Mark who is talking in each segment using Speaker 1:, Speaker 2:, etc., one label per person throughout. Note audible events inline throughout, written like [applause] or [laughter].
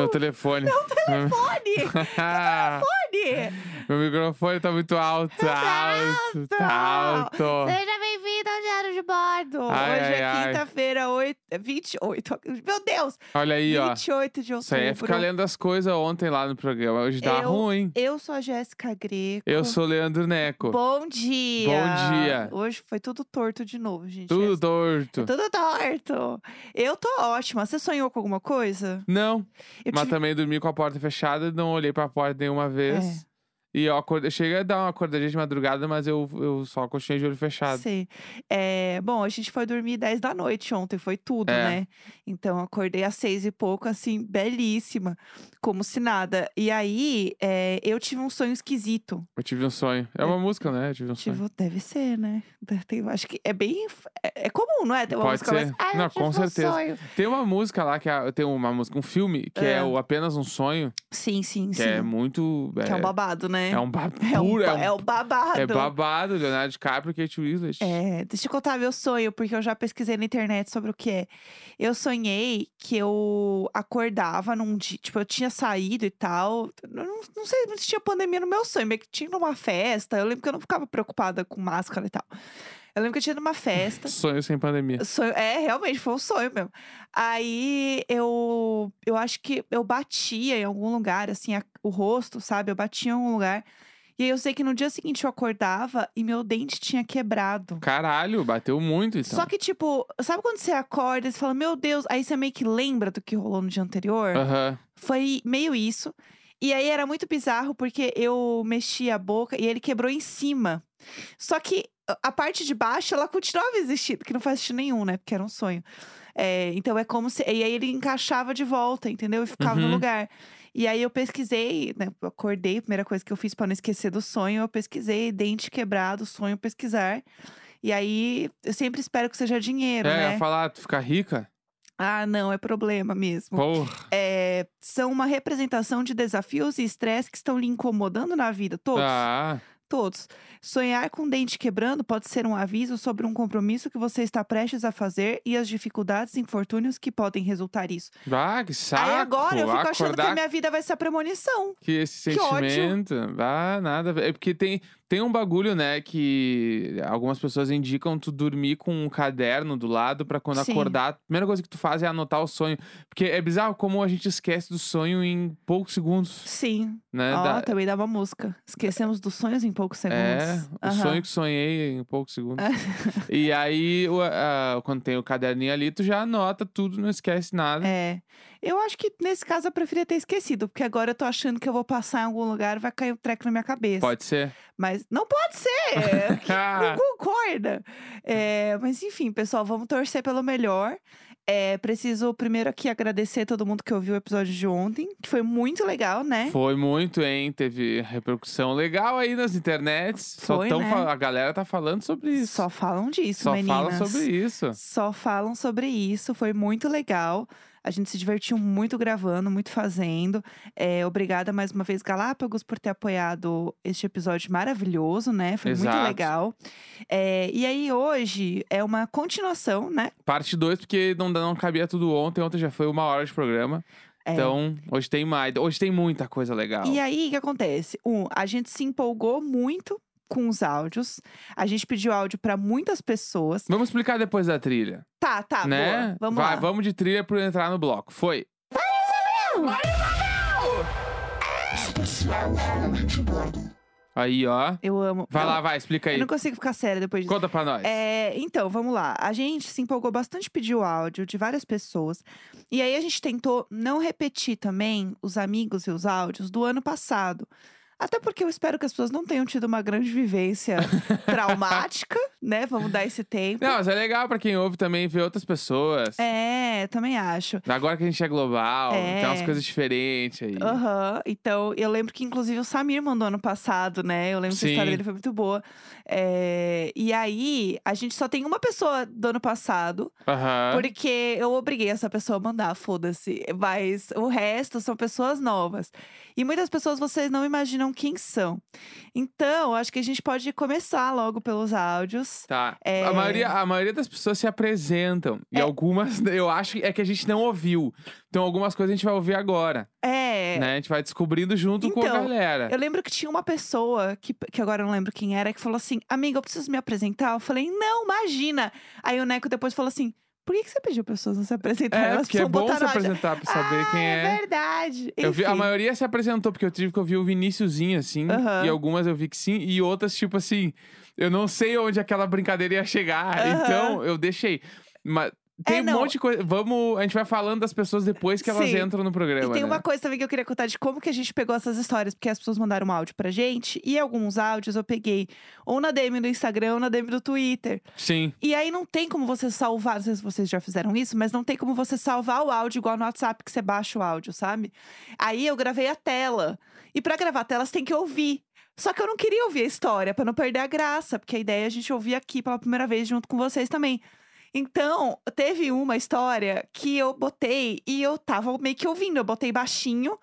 Speaker 1: Meu telefone. Meu
Speaker 2: Fone! [laughs] Fone!
Speaker 1: Meu microfone tá muito alto. Tá alto. Tá alto.
Speaker 2: Ao Diário
Speaker 1: Ai,
Speaker 2: Hoje
Speaker 1: ai,
Speaker 2: é
Speaker 1: ai.
Speaker 2: quinta-feira, oito- 28. Meu Deus!
Speaker 1: Olha aí, ó.
Speaker 2: 28 de outubro.
Speaker 1: Aí é ficar lendo as coisas ontem lá no programa. Hoje tá
Speaker 2: Eu-
Speaker 1: ruim.
Speaker 2: Eu sou a Jéssica Greco.
Speaker 1: Eu sou o Leandro Neco.
Speaker 2: Bom dia!
Speaker 1: Bom dia.
Speaker 2: Hoje foi tudo torto de novo, gente.
Speaker 1: Tudo
Speaker 2: É-
Speaker 1: torto.
Speaker 2: Tudo torto. Eu tô ótima. Você sonhou com alguma coisa?
Speaker 1: Não,
Speaker 2: Eu
Speaker 1: mas
Speaker 2: tive-
Speaker 1: também dormi com a porta fechada, não olhei pra porta nenhuma vez.
Speaker 2: É.
Speaker 1: E eu acordei, cheguei a dar uma acordadinha de madrugada, mas eu, eu só continuei de olho fechado.
Speaker 2: Sei. É, bom, a gente foi dormir 10 da noite ontem, foi tudo,
Speaker 1: É.
Speaker 2: né? Então, acordei às seis e pouco, assim, belíssima, como se nada. E aí, é, eu tive um sonho esquisito.
Speaker 1: Eu tive um sonho. É uma música, né? Eu tive um sonho.
Speaker 2: Tive, deve ser, né? Tem- acho que é bem. É, é comum, não é? Ter uma
Speaker 1: Pode
Speaker 2: música
Speaker 1: ser.
Speaker 2: Ah, eu
Speaker 1: Não,
Speaker 2: tive
Speaker 1: com certeza.
Speaker 2: sonho."
Speaker 1: Tem uma música lá, que é, tem uma música, um filme, que é,
Speaker 2: É.
Speaker 1: o Apenas um Sonho,
Speaker 2: Sim, sim,
Speaker 1: que
Speaker 2: sim.
Speaker 1: é muito.
Speaker 2: Que é um babado, né?
Speaker 1: É um babado. [laughs]
Speaker 2: É um,
Speaker 1: é, um-
Speaker 2: é babado.
Speaker 1: é babado, Leonardo DiCaprio e Kate Winslet.
Speaker 2: É, deixa eu contar meu sonho, porque eu já pesquisei na internet sobre o que é. Eu sonhei que eu acordava num dia, tipo, eu tinha saído e tal. Não, não sei se tinha pandemia no meu sonho, mas que tinha numa festa. Eu lembro que eu não ficava preocupada com máscara e tal. Eu lembro que eu tinha numa festa. [laughs]
Speaker 1: Sonho sem pandemia.
Speaker 2: Sonho, é, realmente, foi um sonho mesmo. Aí eu, eu acho que eu batia em algum lugar, assim, a- o rosto, sabe? Eu batia em algum lugar. E aí eu sei que no dia seguinte eu acordava e meu dente tinha quebrado.
Speaker 1: Caralho, bateu muito então.
Speaker 2: Só que, tipo, sabe quando você acorda e você fala, meu Deus, aí você meio que lembra do que rolou no dia anterior?
Speaker 1: Aham.
Speaker 2: Foi meio isso. E aí era muito bizarro porque eu mexi a boca e ele quebrou em cima. Só que a- parte de baixo, ela continuava existindo, que não faz sentido nenhum, né? Porque era um sonho. É, então é como se. E aí ele encaixava de volta, entendeu? E ficava no
Speaker 1: Uhum.
Speaker 2: lugar. E aí eu pesquisei, né? Eu acordei, a primeira coisa que eu fiz pra não esquecer do sonho, eu pesquisei dente quebrado, sonho pesquisar. E aí eu sempre espero que seja dinheiro,
Speaker 1: É,
Speaker 2: né?
Speaker 1: falar, tu ficar rica?
Speaker 2: Ah, não, é problema mesmo.
Speaker 1: Porra.
Speaker 2: É, são uma representação de desafios e estresse que estão lhe incomodando na vida. Todos.
Speaker 1: Ah,
Speaker 2: Todos. Sonhar com dente quebrando pode ser um aviso sobre um compromisso que você está prestes a fazer e as dificuldades e infortúnios que podem resultar isso.
Speaker 1: ah, que saco.
Speaker 2: Aí agora eu fico achando que a minha vida vai ser a premonição.
Speaker 1: que esse
Speaker 2: Que ódio.
Speaker 1: sentimento. Ah, nada. É porque tem, tem um bagulho, né, que algumas pessoas indicam tu dormir com um caderno do lado pra quando
Speaker 2: Sim.
Speaker 1: acordar, a primeira coisa que tu faz é anotar o sonho. Porque é bizarro como a gente esquece do sonho em poucos segundos,
Speaker 2: Sim.
Speaker 1: né?
Speaker 2: Ó,
Speaker 1: Da-
Speaker 2: também uma música. Esquecemos dos sonhos em poucos segundos.
Speaker 1: É, o
Speaker 2: Aham.
Speaker 1: sonho que sonhei em poucos segundos. [laughs] e aí, o- a- quando tem o caderninho ali, tu já anota tudo, não esquece nada.
Speaker 2: É. Eu acho que nesse caso eu preferia ter esquecido, porque agora eu tô achando que eu vou passar em algum lugar e vai cair um treco na minha cabeça.
Speaker 1: Pode ser.
Speaker 2: Mas não pode ser! [laughs] não concorda. É, mas enfim, pessoal, vamos torcer pelo melhor. É, preciso primeiro aqui agradecer todo mundo que ouviu o episódio de ontem, que foi muito legal, né?
Speaker 1: Foi muito, hein? Teve repercussão legal aí nas internets. Só
Speaker 2: Foi,
Speaker 1: tão
Speaker 2: né?
Speaker 1: A galera tá falando sobre isso.
Speaker 2: Só falam disso,
Speaker 1: Só
Speaker 2: meninas.
Speaker 1: fala sobre isso.
Speaker 2: Só falam sobre isso, foi muito legal. A gente se divertiu muito gravando, muito fazendo. É, obrigada mais uma vez, Galápagos, por ter apoiado este episódio maravilhoso, né? Foi muito
Speaker 1: Exato.
Speaker 2: legal. É, e aí, hoje é uma continuação, né?
Speaker 1: Parte 2, porque não, não cabia tudo ontem. Ontem já foi uma hora de programa.
Speaker 2: É.
Speaker 1: Então, hoje tem mais. Hoje tem muita coisa legal.
Speaker 2: E aí, o que acontece? Um, a gente se empolgou muito com os áudios. A gente pediu áudio para muitas pessoas.
Speaker 1: Vamos explicar depois da trilha.
Speaker 2: Tá, tá,
Speaker 1: né?
Speaker 2: boa. Vamos
Speaker 1: Vai,
Speaker 2: lá.
Speaker 1: vamos de trilha pra entrar no bloco. Foi. Aí, ó.
Speaker 2: Eu amo.
Speaker 1: Vai
Speaker 2: Eu-
Speaker 1: lá, vai, explica
Speaker 2: Eu
Speaker 1: aí.
Speaker 2: não consigo ficar séria depois disso.
Speaker 1: Conta pra nós.
Speaker 2: É, então, vamos lá. A gente se empolgou bastante, pediu áudio de várias pessoas. E aí a gente tentou não repetir também os amigos e os áudios do ano passado. Até porque eu espero que as pessoas não tenham tido uma grande vivência [laughs] traumática, né? Vamos dar esse tempo.
Speaker 1: Não, mas é legal pra quem ouve também ver outras pessoas.
Speaker 2: É, também acho.
Speaker 1: Agora que a gente é global,
Speaker 2: É.
Speaker 1: tem umas coisas diferentes aí.
Speaker 2: Aham, então eu lembro que inclusive o Samir mandou ano passado, né? Eu lembro que a história
Speaker 1: Sim.
Speaker 2: dele foi muito boa. É, E aí, a gente só tem uma pessoa do ano passado,
Speaker 1: Aham.
Speaker 2: porque eu obriguei essa pessoa a mandar, foda-se. Mas o resto são pessoas novas. E muitas pessoas vocês não imaginam quem são. Então, acho que a gente pode começar logo pelos áudios.
Speaker 1: Tá.
Speaker 2: É.
Speaker 1: A, maioria, a maioria das pessoas se apresentam. E
Speaker 2: É.
Speaker 1: algumas, [laughs] eu acho que é que a gente não ouviu. Então, algumas coisas a gente vai ouvir agora.
Speaker 2: É.
Speaker 1: Né? A gente vai descobrindo junto com a
Speaker 2: Então,
Speaker 1: galera.
Speaker 2: Eu lembro que tinha uma pessoa, que, que agora eu não lembro quem era, que falou assim: Amiga, eu preciso me apresentar. Eu falei: Não, imagina. Aí o Neco depois falou assim: Por que, que você pediu pessoas não se apresentarem?
Speaker 1: É, porque é bom se
Speaker 2: no áudio."
Speaker 1: apresentar pra saber
Speaker 2: ah,
Speaker 1: quem é.
Speaker 2: verdade.
Speaker 1: Eu vi, a maioria se apresentou, porque eu tive que ouvir o Viníciusinho, assim.
Speaker 2: Aham.
Speaker 1: E algumas eu vi que sim. E outras, tipo assim, eu não sei onde aquela brincadeira ia chegar.
Speaker 2: Aham.
Speaker 1: Então, eu deixei. Mas tem
Speaker 2: É,
Speaker 1: um monte de coisa. Vamos. A gente vai falando das pessoas depois que elas
Speaker 2: Sim.
Speaker 1: entram no programa.
Speaker 2: E tem
Speaker 1: né?
Speaker 2: uma coisa também que eu queria contar de como que a gente pegou essas histórias, porque as pessoas mandaram um áudio pra gente, e alguns áudios eu peguei ou na DM do Instagram ou na DM do Twitter.
Speaker 1: Sim.
Speaker 2: E aí não tem como você salvar, não sei se vocês já fizeram isso, mas não tem como você salvar o áudio igual no WhatsApp que você baixa o áudio, sabe? Aí eu gravei a tela. E pra gravar a tela você tem que ouvir. Só que eu não queria ouvir a história pra não perder a graça, porque a ideia é a gente ouvir aqui pela primeira vez junto com vocês também. Então, teve uma história que eu botei e eu tava meio que ouvindo, eu botei baixinho.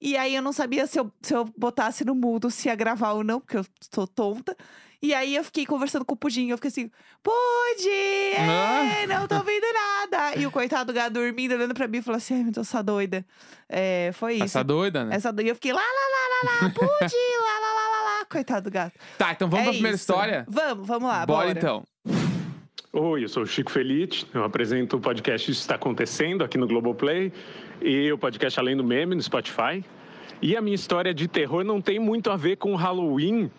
Speaker 2: E aí eu não sabia se eu, se eu botasse no mudo se ia gravar ou não, porque eu sou tonta. E aí eu fiquei conversando com o Pudim, eu fiquei assim, Pudim, é, não tô ouvindo nada. E o coitado do gato dormindo, olhando pra mim, falou assim, ai, meu Deus, essa doida. É, foi isso.
Speaker 1: Essa doida, né?
Speaker 2: Essa doida. E eu fiquei lá, lá, lá, lá, lá, Pudim, lá, lá, lá, lá, lá. Coitado do gato.
Speaker 1: Tá, então vamos
Speaker 2: É
Speaker 1: pra primeira
Speaker 2: isso.
Speaker 1: história?
Speaker 2: Vamos, vamos lá,
Speaker 1: bora,
Speaker 2: bora.
Speaker 1: então.
Speaker 3: Oi, eu sou o Chico Felite, eu apresento o podcast Isso Está Acontecendo aqui no Globoplay e o podcast Além do Meme no Spotify. E a minha história de terror não tem muito a ver com o Halloween,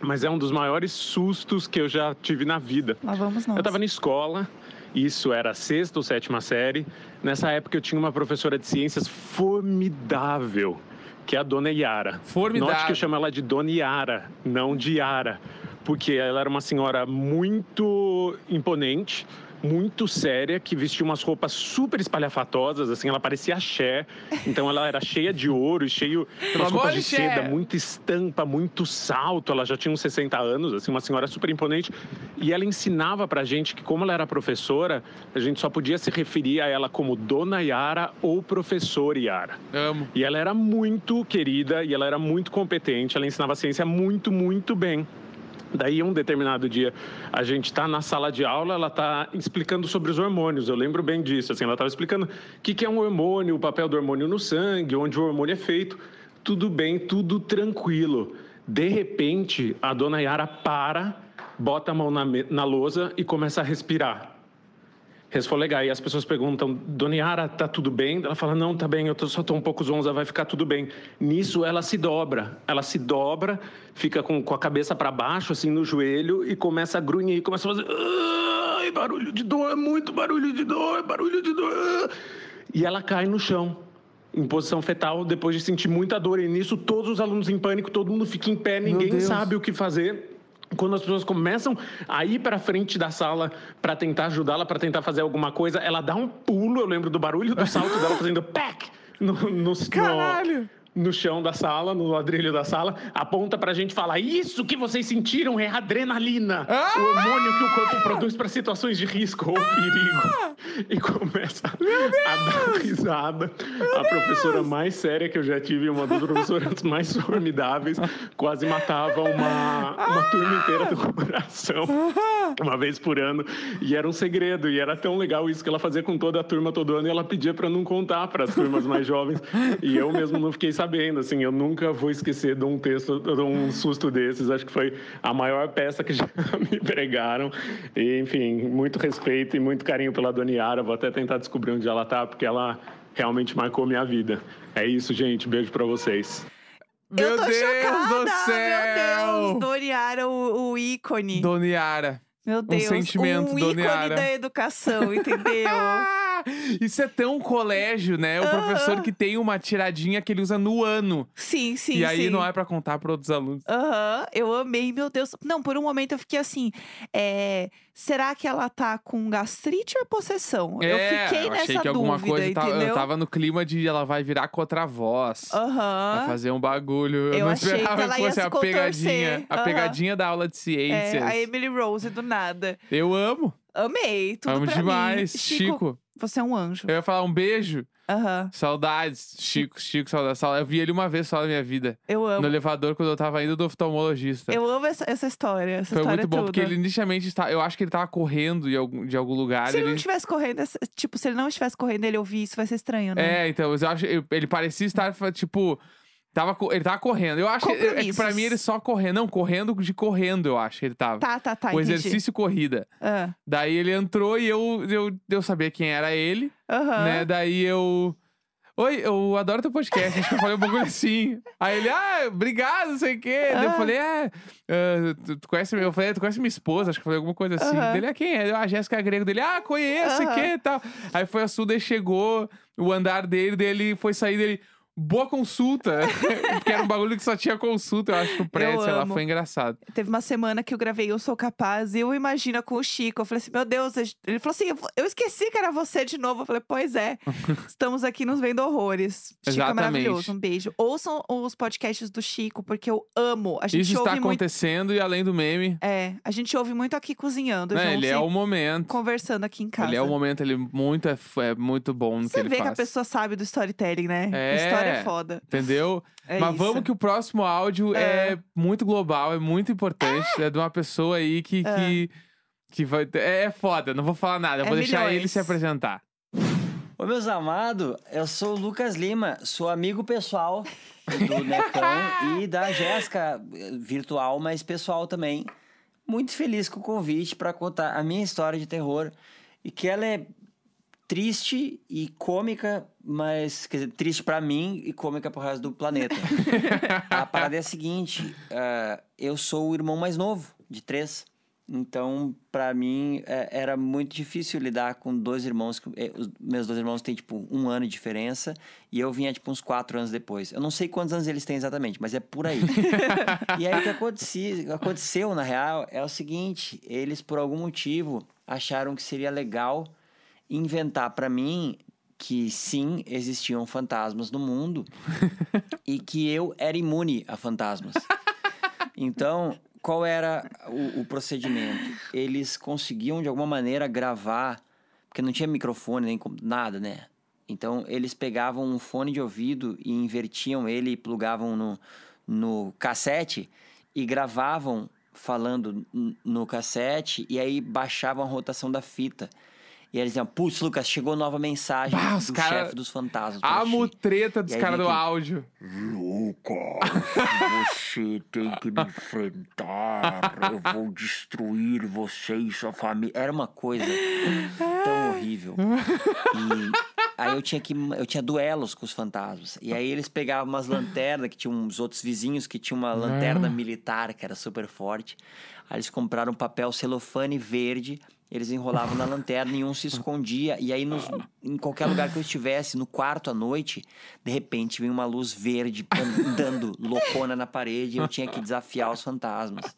Speaker 3: mas é um dos maiores sustos que eu já tive na vida.
Speaker 2: Lá vamos nós.
Speaker 3: Eu estava na escola, isso era a sexta ou sétima série. Nessa época eu tinha uma professora de ciências formidável, que é a dona Yara.
Speaker 1: Formidável.
Speaker 3: Note que eu chamo ela de Dona Yara, não de Yara, porque ela era uma senhora muito imponente, muito séria, que vestia umas roupas super espalhafatosas, assim, ela parecia axé. Então ela era cheia de ouro e cheio de umas roupas de seda, muita estampa, muito salto. Ela já tinha uns 60 anos, assim, uma senhora super imponente. E ela ensinava pra gente que, como ela era professora, a gente só podia se referir a ela como Dona Yara ou Professor Yara.
Speaker 1: Amo.
Speaker 3: E ela era muito querida e ela era muito competente, ela ensinava ciência muito, muito bem. Daí, um determinado dia, a gente está na sala de aula, ela está explicando sobre os hormônios. Eu lembro bem disso. Assim, ela estava explicando o que, que é um hormônio, o papel do hormônio no sangue, onde o hormônio é feito. Tudo bem, tudo tranquilo. De repente, a dona Yara para, bota a mão na, na lousa e começa a respirar resfolegar. E as pessoas perguntam, Dona Yara, tá tudo bem? Ela fala, não, tá bem, eu tô- só tô um pouco zonza, vai ficar tudo bem. Nisso, ela se dobra. Ela se dobra, fica com, com a cabeça para baixo, assim, no joelho, e começa a grunhir, começa a fazer... Ai, barulho de dor, muito barulho de dor, barulho de dor. E ela cai no chão. Em posição fetal, depois de sentir muita dor. E nisso, todos os alunos em pânico, todo mundo fica em pé, ninguém sabe o que fazer. Quando as pessoas começam a ir para frente da sala para tentar ajudá-la, para tentar fazer alguma coisa, ela dá um pulo. Eu lembro do barulho do salto dela fazendo [laughs] pack no, no,
Speaker 1: Caralho!
Speaker 3: no, no chão da sala, no ladrilho da sala, aponta pra gente e fala: Isso que vocês sentiram é adrenalina,
Speaker 1: Ah!
Speaker 3: o hormônio que o corpo produz para situações de risco ou perigo. E começa a dar risada. a professora mais séria que eu já tive, uma das professoras mais formidáveis, quase matava uma, uma turma inteira do coração uma vez por ano e era um segredo e era tão legal isso que ela fazia com toda a turma todo ano e ela pedia para não contar para as turmas mais jovens e eu mesmo não fiquei sabendo assim eu nunca vou esquecer de um texto de um susto desses acho que foi a maior peça que já [laughs] me pregaram e, enfim muito respeito e muito carinho pela Dona Yara vou até tentar descobrir onde ela tá porque ela realmente marcou minha vida é isso gente beijo para vocês
Speaker 1: Meu
Speaker 2: eu tô
Speaker 1: Deus
Speaker 2: chocada!
Speaker 1: do céu!
Speaker 2: Meu Deus! Doriara, o, o ícone.
Speaker 1: Dona Yara.
Speaker 2: Meu Deus.
Speaker 1: sentimento,
Speaker 2: um ícone da educação, entendeu? [laughs] [laughs]
Speaker 1: Isso é tão colégio, né? O
Speaker 2: Aham.
Speaker 1: professor que tem uma tiradinha que ele usa no ano.
Speaker 2: sim, sim,
Speaker 1: e aí
Speaker 2: sim.
Speaker 1: não é pra contar para outros alunos.
Speaker 2: Aham, eu amei, meu Deus. Não, por um momento eu fiquei assim, é, será que ela tá com gastrite ou possessão? eu
Speaker 1: é,
Speaker 2: fiquei
Speaker 1: eu
Speaker 2: nessa
Speaker 1: achei que alguma
Speaker 2: dúvida,
Speaker 1: coisa tava,
Speaker 2: entendeu?
Speaker 1: eu tava no clima de ela vai virar contra a voz. Vai
Speaker 2: Aham.
Speaker 1: fazer um bagulho. Eu,
Speaker 2: Eu
Speaker 1: não
Speaker 2: achei que
Speaker 1: esperava que
Speaker 2: ia
Speaker 1: fosse
Speaker 2: se
Speaker 1: a pegadinha. A pegadinha da aula de ciências.
Speaker 2: É, a Emily Rose do nada.
Speaker 1: Eu amo.
Speaker 2: Amei, tudo
Speaker 1: amo demais.
Speaker 2: mim.
Speaker 1: Chico,
Speaker 2: você é um anjo.
Speaker 1: eu ia falar um beijo.
Speaker 2: Aham.
Speaker 1: Saudades, Chico, Chico, saudades. Eu vi ele uma vez só na minha vida.
Speaker 2: Eu
Speaker 1: No
Speaker 2: amo.
Speaker 1: elevador, quando eu tava indo do oftalmologista.
Speaker 2: Eu amo essa, essa história. Essa
Speaker 1: Foi
Speaker 2: história
Speaker 1: muito bom,
Speaker 2: toda.
Speaker 1: porque ele inicialmente está. Eu acho que ele tava correndo de algum, de algum lugar.
Speaker 2: Se ele
Speaker 1: ele...
Speaker 2: não estivesse correndo, tipo, se ele não estivesse correndo ele ouvir isso, vai ser estranho, né?
Speaker 1: É, então, mas eu acho eu- ele parecia estar, tipo. Tava, ele tava correndo. Eu acho que, é que pra mim ele só correndo. Não, correndo de correndo, eu acho que ele tava.
Speaker 2: Tá, tá, tá.
Speaker 1: o
Speaker 2: entendi.
Speaker 1: exercício corrida.
Speaker 2: Ah,
Speaker 1: Daí ele entrou e eu, eu, eu sabia quem era ele, né? Daí eu. Oi, eu adoro teu podcast. Acho que eu falei um bagulho assim. Aí ele, ah, obrigado, não sei o quê. Daí eu
Speaker 2: Ah.
Speaker 1: falei, é. ah, tu, tu conhece. Eu falei, "É, tu conhece minha esposa? Acho que eu falei alguma coisa assim.
Speaker 2: Aham.
Speaker 1: Dele, ah, quem é? Eu, A Jéssica Grego dele, ah, conheço, sei o quê e tal. Aí foi a Suda e chegou, o andar dele, dele foi sair dele. Boa consulta. [laughs] Porque era um bagulho que só tinha consulta, eu acho, no prédio,
Speaker 2: Eu
Speaker 1: sei lá, foi engraçado.
Speaker 2: Teve uma semana que eu gravei Eu Sou Capaz e eu imagino com o Chico. Eu falei assim, meu Deus. Ele falou assim, "Eu- esqueci que era você de novo. Eu falei, pois é. [laughs] Estamos aqui nos vendo horrores. Chico é
Speaker 1: Exatamente.
Speaker 2: maravilhoso. Um beijo. Ouçam os podcasts do Chico, porque eu amo. A gente
Speaker 1: Isso está
Speaker 2: ouve muito.
Speaker 1: acontecendo e além do meme,
Speaker 2: É, a gente ouve muito aqui cozinhando. juntos
Speaker 1: ele é o momento.
Speaker 2: conversando aqui em casa.
Speaker 1: Ele é o momento, ele muito, é, é muito bom no que
Speaker 2: Você
Speaker 1: ele
Speaker 2: vê
Speaker 1: faz.
Speaker 2: que a pessoa sabe do storytelling, né?
Speaker 1: É.
Speaker 2: História é foda.
Speaker 1: Entendeu?
Speaker 2: É
Speaker 1: Mas
Speaker 2: isso.
Speaker 1: vamos que o próximo áudio é,
Speaker 2: É.
Speaker 1: muito global, é muito importante. É, de uma pessoa aí que,
Speaker 2: É.
Speaker 1: que, que vai. É, é foda, não vou falar nada. Eu
Speaker 2: É
Speaker 1: vou deixar ele
Speaker 2: milhões.
Speaker 1: se apresentar.
Speaker 4: Ô, meus amados, eu sou o Lucas Lima, sou amigo pessoal do [laughs] Necão e da Jéssica, eh, virtual, mas pessoal também. Muito feliz com o convite para contar a minha história de terror e que ela é triste e cômica, mas quer dizer, triste para mim e cômica pro resto do planeta. [laughs] a parada é a seguinte: ah, eu sou o irmão mais novo de três. Então, pra mim, é, era muito difícil lidar com dois irmãos. que- eh, Os meus dois irmãos têm, tipo, um ano de diferença. E eu vinha, tipo, uns quatro anos depois. Eu não sei quantos anos eles têm exatamente, mas é por aí. [laughs] e aí, o que acontecia, aconteceu, na real, é o seguinte. Eles, por algum motivo, acharam que seria legal inventar pra mim que, sim, existiam fantasmas no mundo. [laughs] e que eu era imune a fantasmas. Então, qual era o, o procedimento? Eles conseguiam, de alguma maneira, gravar, porque não tinha microfone nem nada, né? Então, eles pegavam um fone de ouvido e invertiam ele e plugavam no, no cassete e gravavam falando no cassete e aí baixavam a rotação da fita. E eles diziam, putz, Lucas, chegou nova mensagem
Speaker 1: Bah,
Speaker 4: do
Speaker 1: cara-
Speaker 4: chefe dos fantasmas.
Speaker 1: Amo
Speaker 4: ti."
Speaker 1: treta dos caras do
Speaker 4: aquele-
Speaker 1: áudio.
Speaker 5: Lucas, você tem que me enfrentar. Eu vou destruir você e sua família.
Speaker 4: Era uma coisa tão horrível. E aí eu tinha que eu tinha duelos com os fantasmas. E aí eles pegavam umas lanternas que tinham uns outros vizinhos que tinham uma lanterna militar que era super forte. Aí eles compraram papel celofane verde, eles enrolavam na lanterna e um se escondia. E aí nos- em qualquer lugar que eu estivesse, no quarto à noite, de repente vinha uma luz verde andando [laughs] loucona na parede e eu tinha que desafiar os fantasmas.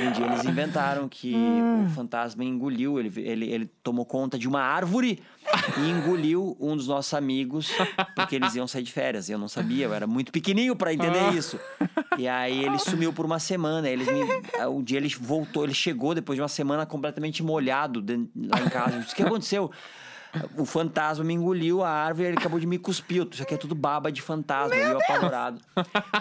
Speaker 4: Um dia eles inventaram que [laughs] o fantasma engoliu, ele, ele, ele tomou conta de uma árvore e engoliu um dos nossos amigos, porque eles iam sair de férias. Eu não sabia, eu era muito pequenininho pra entender isso. E aí ele sumiu por uma semana. Eles me, um dia ele voltou, ele chegou depois de uma semana completamente molhado lá em casa. Eu disse, O que aconteceu? O fantasma me engoliu a árvore e ele acabou de me cuspir. Isso aqui é tudo baba de fantasma. e eu apavorado.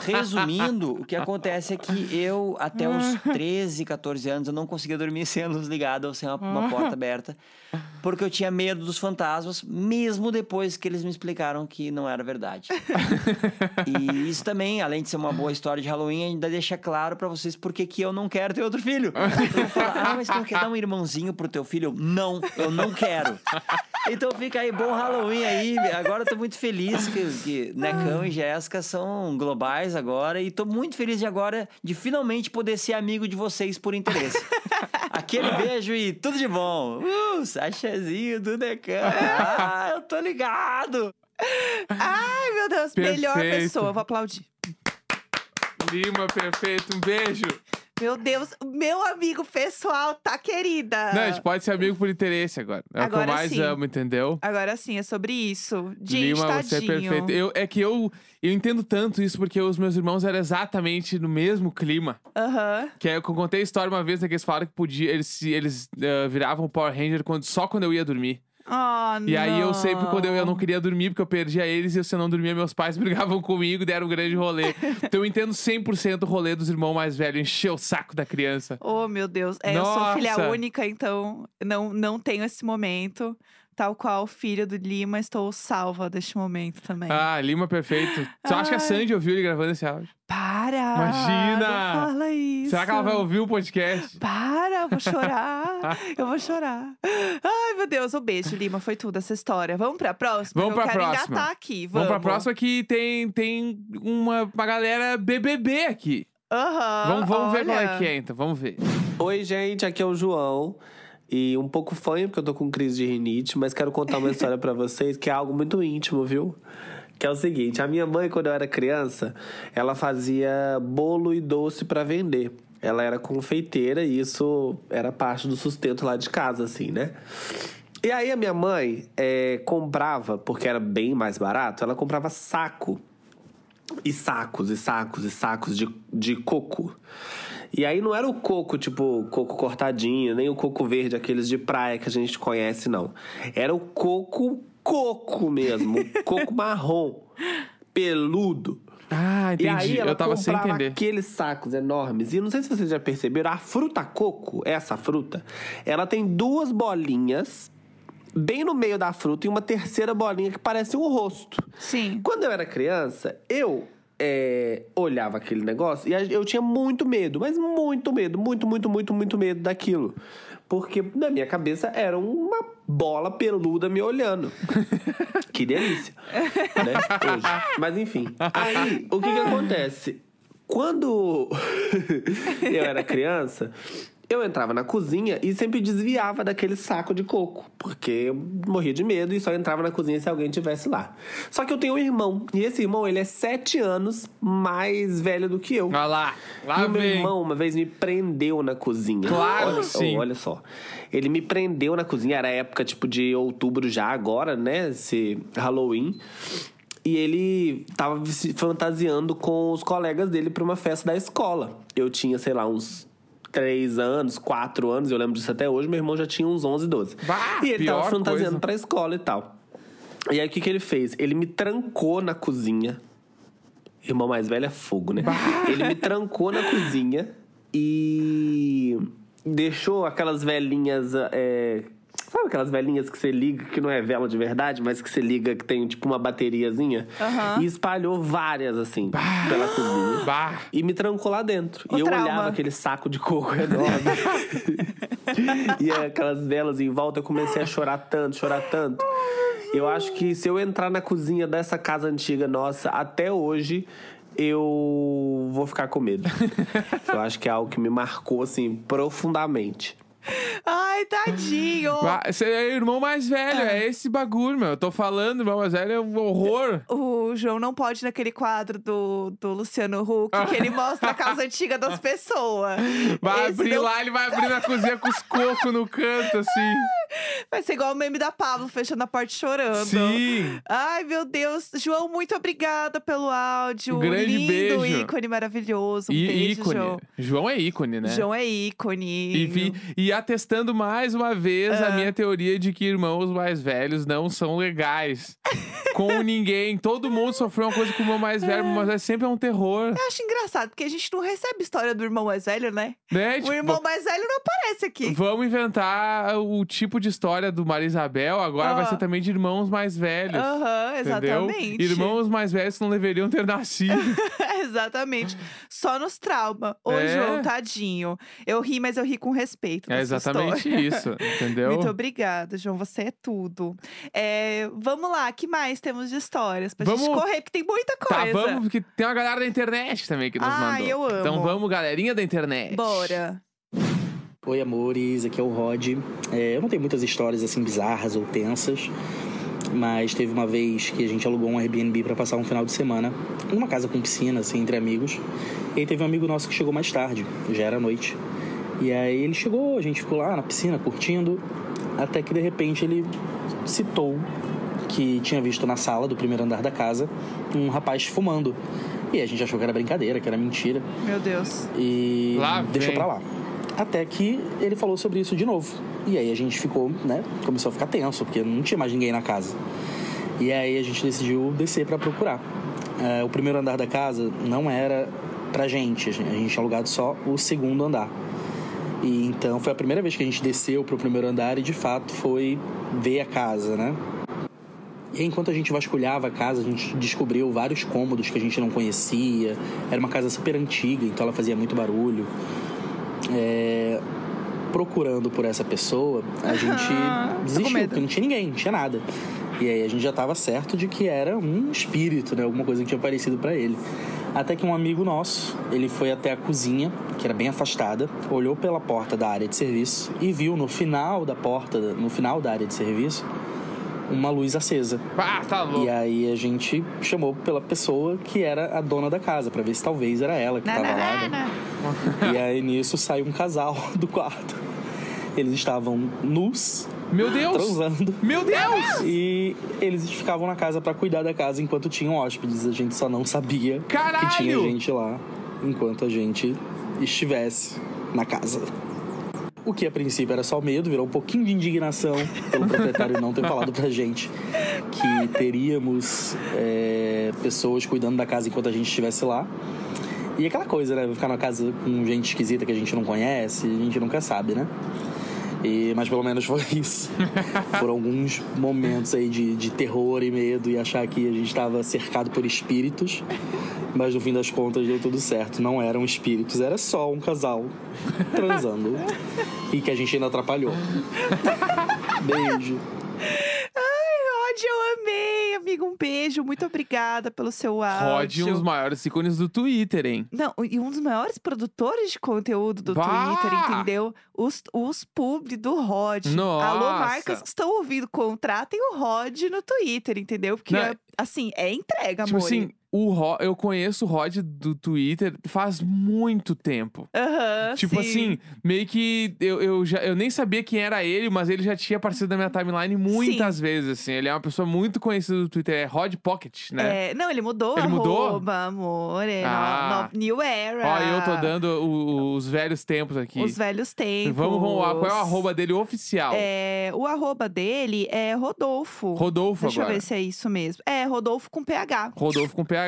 Speaker 4: Resumindo, o que acontece é que eu, até os 13, 14 anos, eu não conseguia dormir sem a luz ligada ou sem uma, uma porta aberta. Porque eu tinha medo dos fantasmas, mesmo depois que eles me explicaram que não era verdade. E isso também, além de ser uma boa história de Halloween, ainda deixa claro pra vocês por que que eu não quero ter outro filho. Eu falo, ah, mas tu não quer dar um irmãozinho pro teu filho? Não, eu não quero. Então fica aí, bom Halloween aí. Agora eu tô muito feliz que, que Necão e Jéssica são globais agora. E tô muito feliz de agora de finalmente poder ser amigo de vocês por interesse. [laughs] Aquele beijo e tudo de bom. Uh, Sachazinho do Necão. Ah, eu tô ligado.
Speaker 2: Ai, meu Deus. Melhor
Speaker 1: Perfeito.
Speaker 2: pessoa. Eu vou aplaudir.
Speaker 1: Lima, perfeito, um beijo.
Speaker 2: Meu Deus, meu amigo pessoal, tá querida.
Speaker 1: Não, a gente pode ser amigo por interesse agora. É o que
Speaker 2: Agora
Speaker 1: eu mais
Speaker 2: sim.
Speaker 1: amo, entendeu?
Speaker 2: Agora sim, é sobre isso. Gente,
Speaker 1: Lima,
Speaker 2: tadinho.
Speaker 1: você é perfeito. Eu, é que eu, eu entendo tanto isso porque os meus irmãos eram exatamente no mesmo clima.
Speaker 2: Aham.
Speaker 1: Que é, eu contei a história uma vez né, que eles falaram que podia, eles, se- eles eh, viravam Power Ranger quando, só quando eu ia dormir.
Speaker 2: Ah,
Speaker 1: E aí eu sempre, quando eu, eu não queria dormir, porque eu perdia eles, e se eu não dormia, meus pais [laughs] brigavam comigo, deram um grande rolê. então eu entendo 100% o rolê dos irmãos mais velhos, encher o saco da criança.
Speaker 2: Oh, meu Deus. É, eu sou filha única, então não, não tenho esse momento. Tal qual filho do Lima, estou salva deste momento também.
Speaker 1: Ah, Lima perfeito. Você acha que a. Sandy ouviu ele gravando esse áudio?
Speaker 2: Para!
Speaker 1: Imagina!
Speaker 2: Não fala isso.
Speaker 1: Será que ela vai ouvir o podcast?
Speaker 2: Para, eu vou chorar. [laughs] eu vou chorar. Ai, meu Deus, um beijo, Lima. Foi tudo essa história. Vamos pra próxima?
Speaker 1: Vamos
Speaker 2: que eu
Speaker 1: pra
Speaker 2: quero
Speaker 1: próxima.
Speaker 2: engatar aqui.
Speaker 1: Vamos
Speaker 2: Vamos,
Speaker 1: pra próxima que tem, tem uma, uma galera BBB aqui.
Speaker 2: Aham.
Speaker 1: vamos vamos ver qual é que é, então. Vamos ver.
Speaker 6: Oi, gente, aqui é o João. E um pouco fanho, porque eu tô com crise de rinite, mas quero contar uma história pra vocês que é algo muito íntimo, viu? Que é o seguinte: a minha mãe, quando eu era criança, ela fazia bolo e doce pra vender. Ela era confeiteira e isso era parte do sustento lá de casa, assim, né? E aí a minha mãe eh, comprava, porque era bem mais barato, ela comprava saco e sacos, e sacos, e sacos de, de coco. E aí não era o coco, tipo, coco cortadinho, nem o coco verde, aqueles de praia que a gente conhece, não. Era o coco, coco mesmo, [laughs] coco marrom, peludo.
Speaker 1: Ah, entendi.
Speaker 6: E aí ela
Speaker 1: eu tava sem entender.
Speaker 6: aqueles sacos enormes. E não sei se vocês já perceberam, a fruta coco, essa fruta, ela tem duas bolinhas bem no meio da fruta e uma terceira bolinha que parece um rosto.
Speaker 2: Sim.
Speaker 6: Quando eu era criança, eu é, olhava aquele negócio e eu tinha muito medo, mas muito medo, muito, muito, muito, muito medo daquilo. Porque na minha cabeça era uma bola peluda me olhando. [laughs] que delícia. né? Hoje. Mas enfim. Aí, o que que [laughs] acontece? Quando [laughs] eu era criança, eu entrava na cozinha e sempre desviava daquele saco de coco, porque eu morria de medo e só entrava na cozinha se alguém estivesse lá. Só que eu tenho um irmão, e esse irmão, ele é sete anos mais velho do que eu.
Speaker 1: Olha lá. Lá
Speaker 6: e meu
Speaker 1: vem.
Speaker 6: irmão uma vez me prendeu na cozinha.
Speaker 1: Claro
Speaker 6: olha,
Speaker 1: sim.
Speaker 6: olha só. Ele me prendeu na cozinha, era época tipo de outubro já, agora, né? Esse Halloween. E ele tava se fantasiando com os colegas dele pra uma festa da escola. Eu tinha, sei lá, uns três anos, quatro anos, eu lembro disso até hoje. Meu irmão já tinha uns 11, 12.
Speaker 1: Bah,
Speaker 6: e ele tava fantasiando
Speaker 1: coisa.
Speaker 6: pra escola e tal. E aí o que, que ele fez? Ele me trancou na cozinha. Irmão mais velho é fogo, né? Ele me trancou na cozinha e deixou aquelas velhinhas. é, Sabe aquelas velhinhas que você liga, que não é vela de verdade, mas que você liga que tem tipo uma bateriazinha?
Speaker 2: Aham.
Speaker 6: E espalhou várias, assim, pela cozinha.
Speaker 1: Bah.
Speaker 6: E me trancou lá dentro.
Speaker 2: O
Speaker 6: e eu
Speaker 2: trauma.
Speaker 6: olhava aquele saco de coco enorme. [laughs] e aquelas velas em volta, eu comecei a chorar tanto, chorar tanto. Eu acho que se eu entrar na cozinha dessa casa antiga nossa, até hoje, eu vou ficar com medo. [laughs] eu acho que é algo que me marcou, assim, profundamente.
Speaker 2: Ai, tadinho.
Speaker 1: Você é o irmão mais velho, é esse bagulho, meu. Eu tô falando, irmão mais velho é um horror.
Speaker 2: O João não pode naquele quadro do, do Luciano Huck, que ele mostra a casa antiga das pessoas.
Speaker 1: Vai
Speaker 2: Esse
Speaker 1: abrir
Speaker 2: não-
Speaker 1: lá, ele vai abrir na cozinha com os cocos no canto, assim.
Speaker 2: Vai ser igual o meme da Pablo, fechando a porta e chorando.
Speaker 1: Sim.
Speaker 2: Ai, meu Deus. João, muito obrigada pelo áudio.
Speaker 1: Um grande
Speaker 2: Lindo
Speaker 1: beijo.
Speaker 2: ícone maravilhoso. Um
Speaker 1: E
Speaker 2: beijo,
Speaker 1: ícone.
Speaker 2: João.
Speaker 1: João é ícone, né?
Speaker 2: João é ícone.
Speaker 1: E, vi- e atestando mais uma vez a
Speaker 2: Ah.
Speaker 1: minha teoria de que irmãos mais velhos não são legais. [laughs] com ninguém. Todo mundo sofreu uma coisa com o irmão mais velho, mas é sempre um terror.
Speaker 2: Eu acho engraçado, porque a gente não recebe história do irmão mais velho, né?
Speaker 1: Né?
Speaker 2: o
Speaker 1: Tipo,
Speaker 2: irmão mais velho não aparece aqui.
Speaker 1: Vamos inventar o tipo de história do Maria Isabel, agora vai
Speaker 2: Ah.
Speaker 1: ser também de irmãos mais velhos.
Speaker 2: Aham, exatamente.
Speaker 1: Irmãos mais velhos não deveriam ter nascido. [laughs]
Speaker 2: exatamente. Só nos trauma. Ô,
Speaker 1: É.
Speaker 2: João, tadinho. Eu ri, mas eu ri com respeito.
Speaker 1: é exatamente. Isso, entendeu?
Speaker 2: Muito obrigada, João. Você é tudo. É, vamos lá, que mais temos de histórias pra gente
Speaker 1: Vamos-
Speaker 2: correr? Porque tem muita
Speaker 1: Tá,
Speaker 2: coisa.
Speaker 1: vamos, porque tem uma galera da internet também que nos
Speaker 2: Ai,
Speaker 1: mandou.
Speaker 2: eu amo.
Speaker 1: Então vamos, galerinha da internet.
Speaker 2: Bora.
Speaker 7: Oi, amores, aqui é o Rod. É, eu não tenho muitas histórias assim bizarras ou tensas, mas teve uma vez que a gente alugou um Airbnb para passar um final de semana numa casa com piscina, assim, entre amigos. E aí teve um amigo nosso que chegou mais tarde, já era noite. E aí ele chegou, a gente ficou lá na piscina curtindo, até que de repente ele citou que tinha visto na sala do primeiro andar da casa um rapaz fumando. E a gente achou que era brincadeira, que era mentira
Speaker 2: Meu Deus.
Speaker 7: e
Speaker 1: Lá
Speaker 7: deixou
Speaker 1: vem.
Speaker 7: pra lá. Até que ele falou sobre isso de novo. E aí a gente ficou, né? Começou a ficar tenso, porque não tinha mais ninguém na casa. E aí a gente decidiu descer para procurar. É, o primeiro andar da casa não era pra gente, a gente a gente tinha alugado só o segundo andar. E então foi a primeira vez que a gente desceu pro primeiro andar e de fato foi ver a casa, né? E enquanto a gente vasculhava a casa, a gente descobriu vários cômodos que a gente não conhecia. Era uma casa super antiga, então ela fazia muito barulho. É, Procurando por essa pessoa, a gente [laughs] desistiu, porque não tinha ninguém, não tinha nada. E aí a gente já estava certo de que era um espírito, né? Alguma coisa que tinha aparecido para ele. Até que um amigo nosso, ele foi até a cozinha, que era bem afastada, olhou pela porta da área de serviço e viu no final da porta, no final da área de serviço, uma luz acesa.
Speaker 1: Ah, tá louco.
Speaker 7: E aí a gente chamou pela pessoa que era a dona da casa, pra ver se talvez era ela que
Speaker 2: Na,
Speaker 7: tava
Speaker 2: na,
Speaker 7: lá. né?
Speaker 2: na.
Speaker 7: E aí nisso saiu um casal [laughs] do quarto. Eles estavam nus,
Speaker 1: Meu Deus!
Speaker 7: transando.
Speaker 1: Meu Deus!
Speaker 7: E eles ficavam na casa pra cuidar da casa enquanto tinham hóspedes. A gente só não sabia
Speaker 1: Caralho!
Speaker 7: que tinha gente lá enquanto a gente estivesse na casa. O que a princípio era só medo, virou um pouquinho de indignação pelo proprietário não ter falado pra gente que teríamos é, pessoas cuidando da casa enquanto a gente estivesse lá. E aquela coisa, né? Ficar na casa com gente esquisita que a gente não conhece, a gente nunca sabe, né? E, mas pelo menos foi [laughs] isso. Foram alguns momentos aí de, de terror e medo e achar que a gente estava cercado por espíritos. Mas no fim das contas deu tudo certo. Não eram espíritos, era só um casal transando. e que a gente ainda atrapalhou. Beijo.
Speaker 2: Rod, eu amei, amigo. Um beijo. Muito obrigada pelo seu áudio.
Speaker 1: Rod, um dos maiores ícones do Twitter, hein?
Speaker 2: Não, e um dos maiores produtores de conteúdo do
Speaker 1: Bah!
Speaker 2: Twitter, entendeu? Os, os publi do Rod.
Speaker 1: Nossa!
Speaker 2: Alô, marcas que estão ouvindo, contratem o Rod no Twitter, entendeu? Porque,
Speaker 1: Não,
Speaker 2: é- assim, é entrega,
Speaker 1: Tipo
Speaker 2: amor.
Speaker 1: assim, o Ro- eu conheço o Rod do Twitter faz muito tempo.
Speaker 2: Aham,
Speaker 1: Tipo
Speaker 2: sim.
Speaker 1: assim, meio que eu, eu, já, eu nem sabia quem era ele, mas ele já tinha aparecido na minha timeline muitas vezes, assim. Ele é uma pessoa muito conhecida do Twitter, é Rod Pocket, né?
Speaker 2: É, não, ele mudou
Speaker 1: Ele mudou?
Speaker 2: arroba, amor. É
Speaker 1: Ah.
Speaker 2: no- no- New Era.
Speaker 1: Ó, eu tô dando o- os velhos tempos aqui.
Speaker 2: Os velhos tempos.
Speaker 1: Vamos, vamos lá. Qual é o arroba dele oficial?
Speaker 2: É, o arroba dele é Rodolfo.
Speaker 1: Rodolfo
Speaker 2: Deixa
Speaker 1: agora.
Speaker 2: eu ver se é isso mesmo. É, Rodolfo com PH.
Speaker 1: Rodolfo com PH.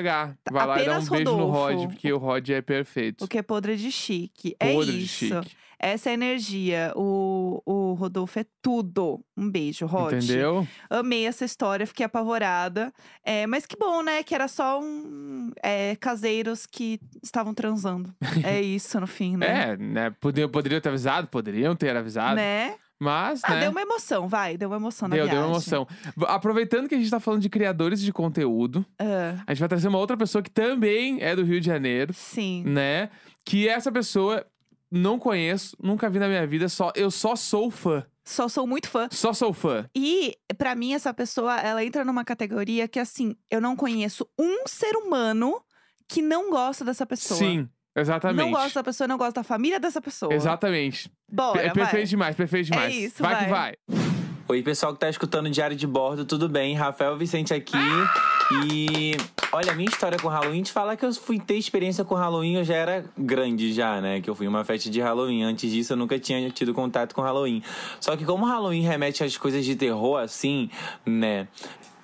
Speaker 1: Vai lá e dá um
Speaker 2: apenas
Speaker 1: beijo no Rod,
Speaker 2: Rodolfo.
Speaker 1: porque o Rod é perfeito.
Speaker 2: O que é podre de chique.
Speaker 1: Podre
Speaker 2: é
Speaker 1: de
Speaker 2: isso.
Speaker 1: chique.
Speaker 2: Essa é a energia. O, o Rodolfo é tudo. Um beijo, Rod.
Speaker 1: Entendeu?
Speaker 2: Amei essa história, fiquei apavorada. É, mas que bom, né? Que era só um é, caseiros que estavam transando. [laughs] É isso no fim, né?
Speaker 1: É, né? Poderiam, poderiam ter avisado, poderiam ter avisado.
Speaker 2: Né?
Speaker 1: Mas,
Speaker 2: Ah,
Speaker 1: né?
Speaker 2: deu uma emoção, vai. Deu uma emoção na
Speaker 1: Deu, deu
Speaker 2: viagem.
Speaker 1: emoção. Aproveitando que a gente tá falando de criadores de conteúdo,
Speaker 2: Ah,
Speaker 1: a gente vai trazer uma outra pessoa que também é do Rio de Janeiro,
Speaker 2: sim.
Speaker 1: né? Que essa pessoa não conheço, nunca vi na minha vida, só eu só sou fã.
Speaker 2: Só sou muito fã.
Speaker 1: Só sou fã.
Speaker 2: E, pra mim, essa pessoa, ela entra numa categoria que, assim, eu não conheço um ser humano que não gosta dessa pessoa.
Speaker 1: Sim, exatamente.
Speaker 2: Não gosta da pessoa, não gosta da família dessa pessoa.
Speaker 1: Exatamente.
Speaker 2: Bora,
Speaker 1: é perfeito
Speaker 2: vai.
Speaker 1: demais, perfeito demais.
Speaker 2: isso,
Speaker 1: vai, que
Speaker 2: vai.
Speaker 1: vai.
Speaker 8: Oi, pessoal que tá escutando o Diário de Bordo, tudo bem? Rafael Vicente aqui. E olha, a minha história com Halloween, te falar que eu fui ter experiência com Halloween, eu já era grande já, né? Que eu fui uma festa de Halloween. Antes disso, eu nunca tinha tido contato com Halloween. Só que como Halloween remete às coisas de terror, assim, né?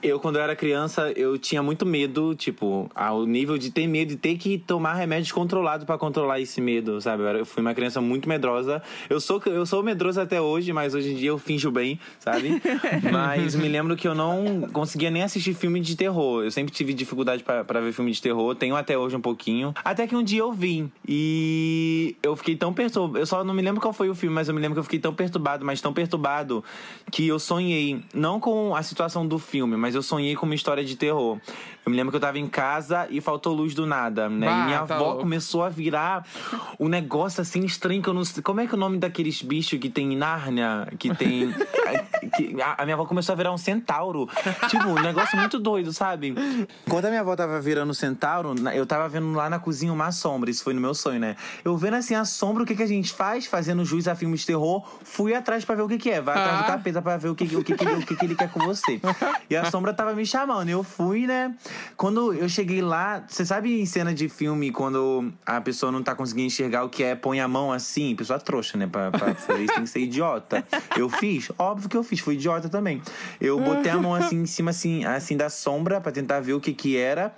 Speaker 8: Eu, quando eu era criança, eu tinha muito medo, tipo, ao nível de ter medo e ter que tomar remédios controlados pra controlar esse medo, sabe? Eu, fui uma criança muito medrosa. Eu sou, eu sou medroso até hoje, mas hoje em dia eu finjo bem, sabe? [laughs] mas me lembro que eu não conseguia nem assistir filme de terror. Eu sempre tive dificuldade pra ver filme de terror, tenho até hoje um pouquinho. Até que um dia eu vim e eu fiquei tão perturbado. Eu só não me lembro qual foi o filme, mas eu me lembro que eu fiquei tão perturbado, mas tão perturbado, que eu sonhei, não com a situação do filme, mas eu sonhei com uma história de terror. Eu me lembro que eu tava em casa e faltou luz do nada, né?
Speaker 1: Bah,
Speaker 8: e minha
Speaker 1: tá
Speaker 8: avó
Speaker 1: louco.
Speaker 8: começou a virar um negócio assim estranho que eu não sei. Como é que é o nome daqueles bichos que tem em Nárnia? Que tem. [laughs] que- a, a minha avó começou a virar um centauro. Tipo, um negócio muito doido, sabe? Quando a minha avó tava virando centauro, eu tava vendo lá na cozinha uma sombra. Isso foi no meu sonho, né? Eu vendo assim a sombra, o que, que a gente faz? Fazendo juiz a filmes de terror, fui atrás pra ver o que, que é. Vai atrás
Speaker 1: Ah.
Speaker 8: do capeta pra ver o que, o que, que, ele, o que, que ele quer com você. E a [laughs] sombra tava me chamando. Eu fui, né? Quando eu cheguei lá, você sabe em cena de filme, quando a pessoa não tá conseguindo enxergar o que é, põe a mão assim, pessoa trouxa, né? Pra, pra [laughs] fazer isso tem que ser idiota. Eu fiz? Óbvio que eu fiz, fui idiota também. Eu botei a mão assim em cima, assim, assim da sombra, pra tentar ver o que que era.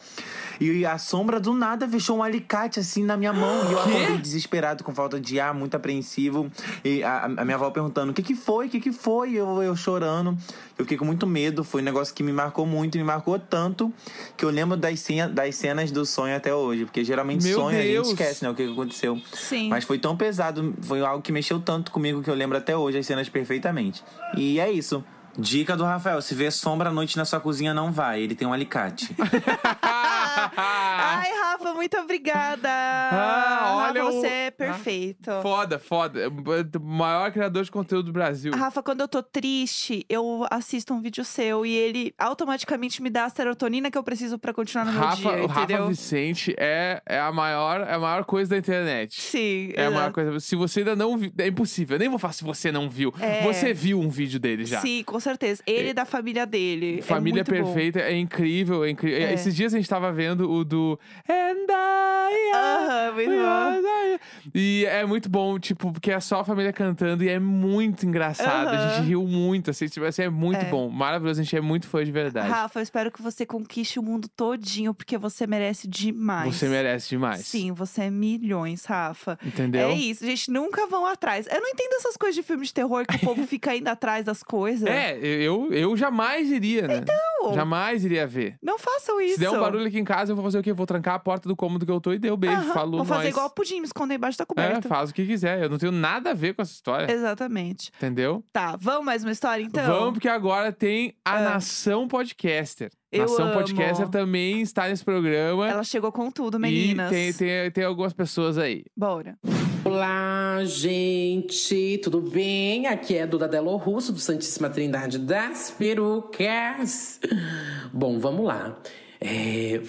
Speaker 8: E a sombra do nada fechou um alicate assim na minha mão. E eu acordei desesperado, com falta de ar, muito apreensivo. E a, a minha avó perguntando: o que que foi? O que que foi? Eu, eu chorando. Eu fiquei com muito medo. Foi um negócio que me marcou muito, me marcou tanto que eu lembro das, cena, das cenas do sonho até hoje. Porque geralmente
Speaker 1: Meu
Speaker 8: sonho a
Speaker 1: Deus.
Speaker 8: gente esquece, né? O que que aconteceu.
Speaker 2: Sim.
Speaker 8: Mas foi tão pesado, foi algo que mexeu tanto comigo que eu lembro até hoje as cenas perfeitamente. E é isso. Dica do Rafael: se vê sombra à noite na sua cozinha, não vai. Ele tem um alicate. [laughs]
Speaker 2: Ai, Rafa, muito obrigada.
Speaker 1: Ah, olha
Speaker 2: Rafa,
Speaker 1: o-
Speaker 2: você é perfeito.
Speaker 1: Foda, foda. É o maior criador de conteúdo do Brasil.
Speaker 2: Rafa, quando eu tô triste, eu assisto um vídeo seu e ele automaticamente me dá a serotonina que eu preciso pra continuar no meu
Speaker 1: Rafa,
Speaker 2: dia,
Speaker 1: o Rafa
Speaker 2: entendeu?
Speaker 1: Vicente é, é, a maior, é a maior coisa da internet.
Speaker 2: Sim,
Speaker 1: É a maior coisa. Se você ainda não viu. É impossível. Eu nem vou falar se você não viu.
Speaker 2: É.
Speaker 1: Você viu um vídeo dele já.
Speaker 2: Sim, com certeza. Ele e da família dele.
Speaker 1: Família
Speaker 2: é muito bom.
Speaker 1: Perfeita é incrível, é incrível.
Speaker 2: É.
Speaker 1: Esses dias a gente tava vendo o do And I
Speaker 2: muito bom.
Speaker 1: E é muito bom, tipo, porque é só a família cantando e é muito engraçado. A gente riu muito, assim, tipo, assim, é muito
Speaker 2: É.
Speaker 1: bom. Maravilhoso, a gente é muito fã de verdade.
Speaker 2: Rafa, eu espero que você conquiste o mundo todinho, porque você merece demais.
Speaker 1: Você merece demais.
Speaker 2: Sim, você é milhões, Rafa.
Speaker 1: Entendeu?
Speaker 2: É isso, gente, nunca vão atrás. Eu não entendo essas coisas de filme de terror que o povo [laughs] fica indo atrás das coisas.
Speaker 1: É, eu, eu jamais iria, né?
Speaker 2: Então.
Speaker 1: Jamais iria ver.
Speaker 2: Não façam isso.
Speaker 1: Se der um barulho aqui em casa, eu vou fazer o quê? Eu vou trancar a porta do cômodo que eu tô e deu beijo.
Speaker 2: Aham,
Speaker 1: Falou
Speaker 2: Vou fazer
Speaker 1: nós.
Speaker 2: igual o pudim, me esconder embaixo da
Speaker 1: É,
Speaker 2: coberta.
Speaker 1: faz o que quiser. Eu não tenho nada a ver com essa história.
Speaker 2: Exatamente.
Speaker 1: Entendeu?
Speaker 2: Tá, vamos mais uma história então?
Speaker 1: Vamos, porque agora tem a
Speaker 2: Ah.
Speaker 1: Nação Podcaster.
Speaker 2: Eu
Speaker 1: Nação
Speaker 2: amo.
Speaker 1: Podcaster também está nesse programa.
Speaker 2: Ela chegou com tudo, meninas.
Speaker 1: E tem, tem, tem algumas pessoas aí.
Speaker 2: Bora.
Speaker 9: Olá, gente, tudo bem? Aqui é Duda Delo Russo, do Santíssima Trindade das Perucas. Bom, vamos lá. É,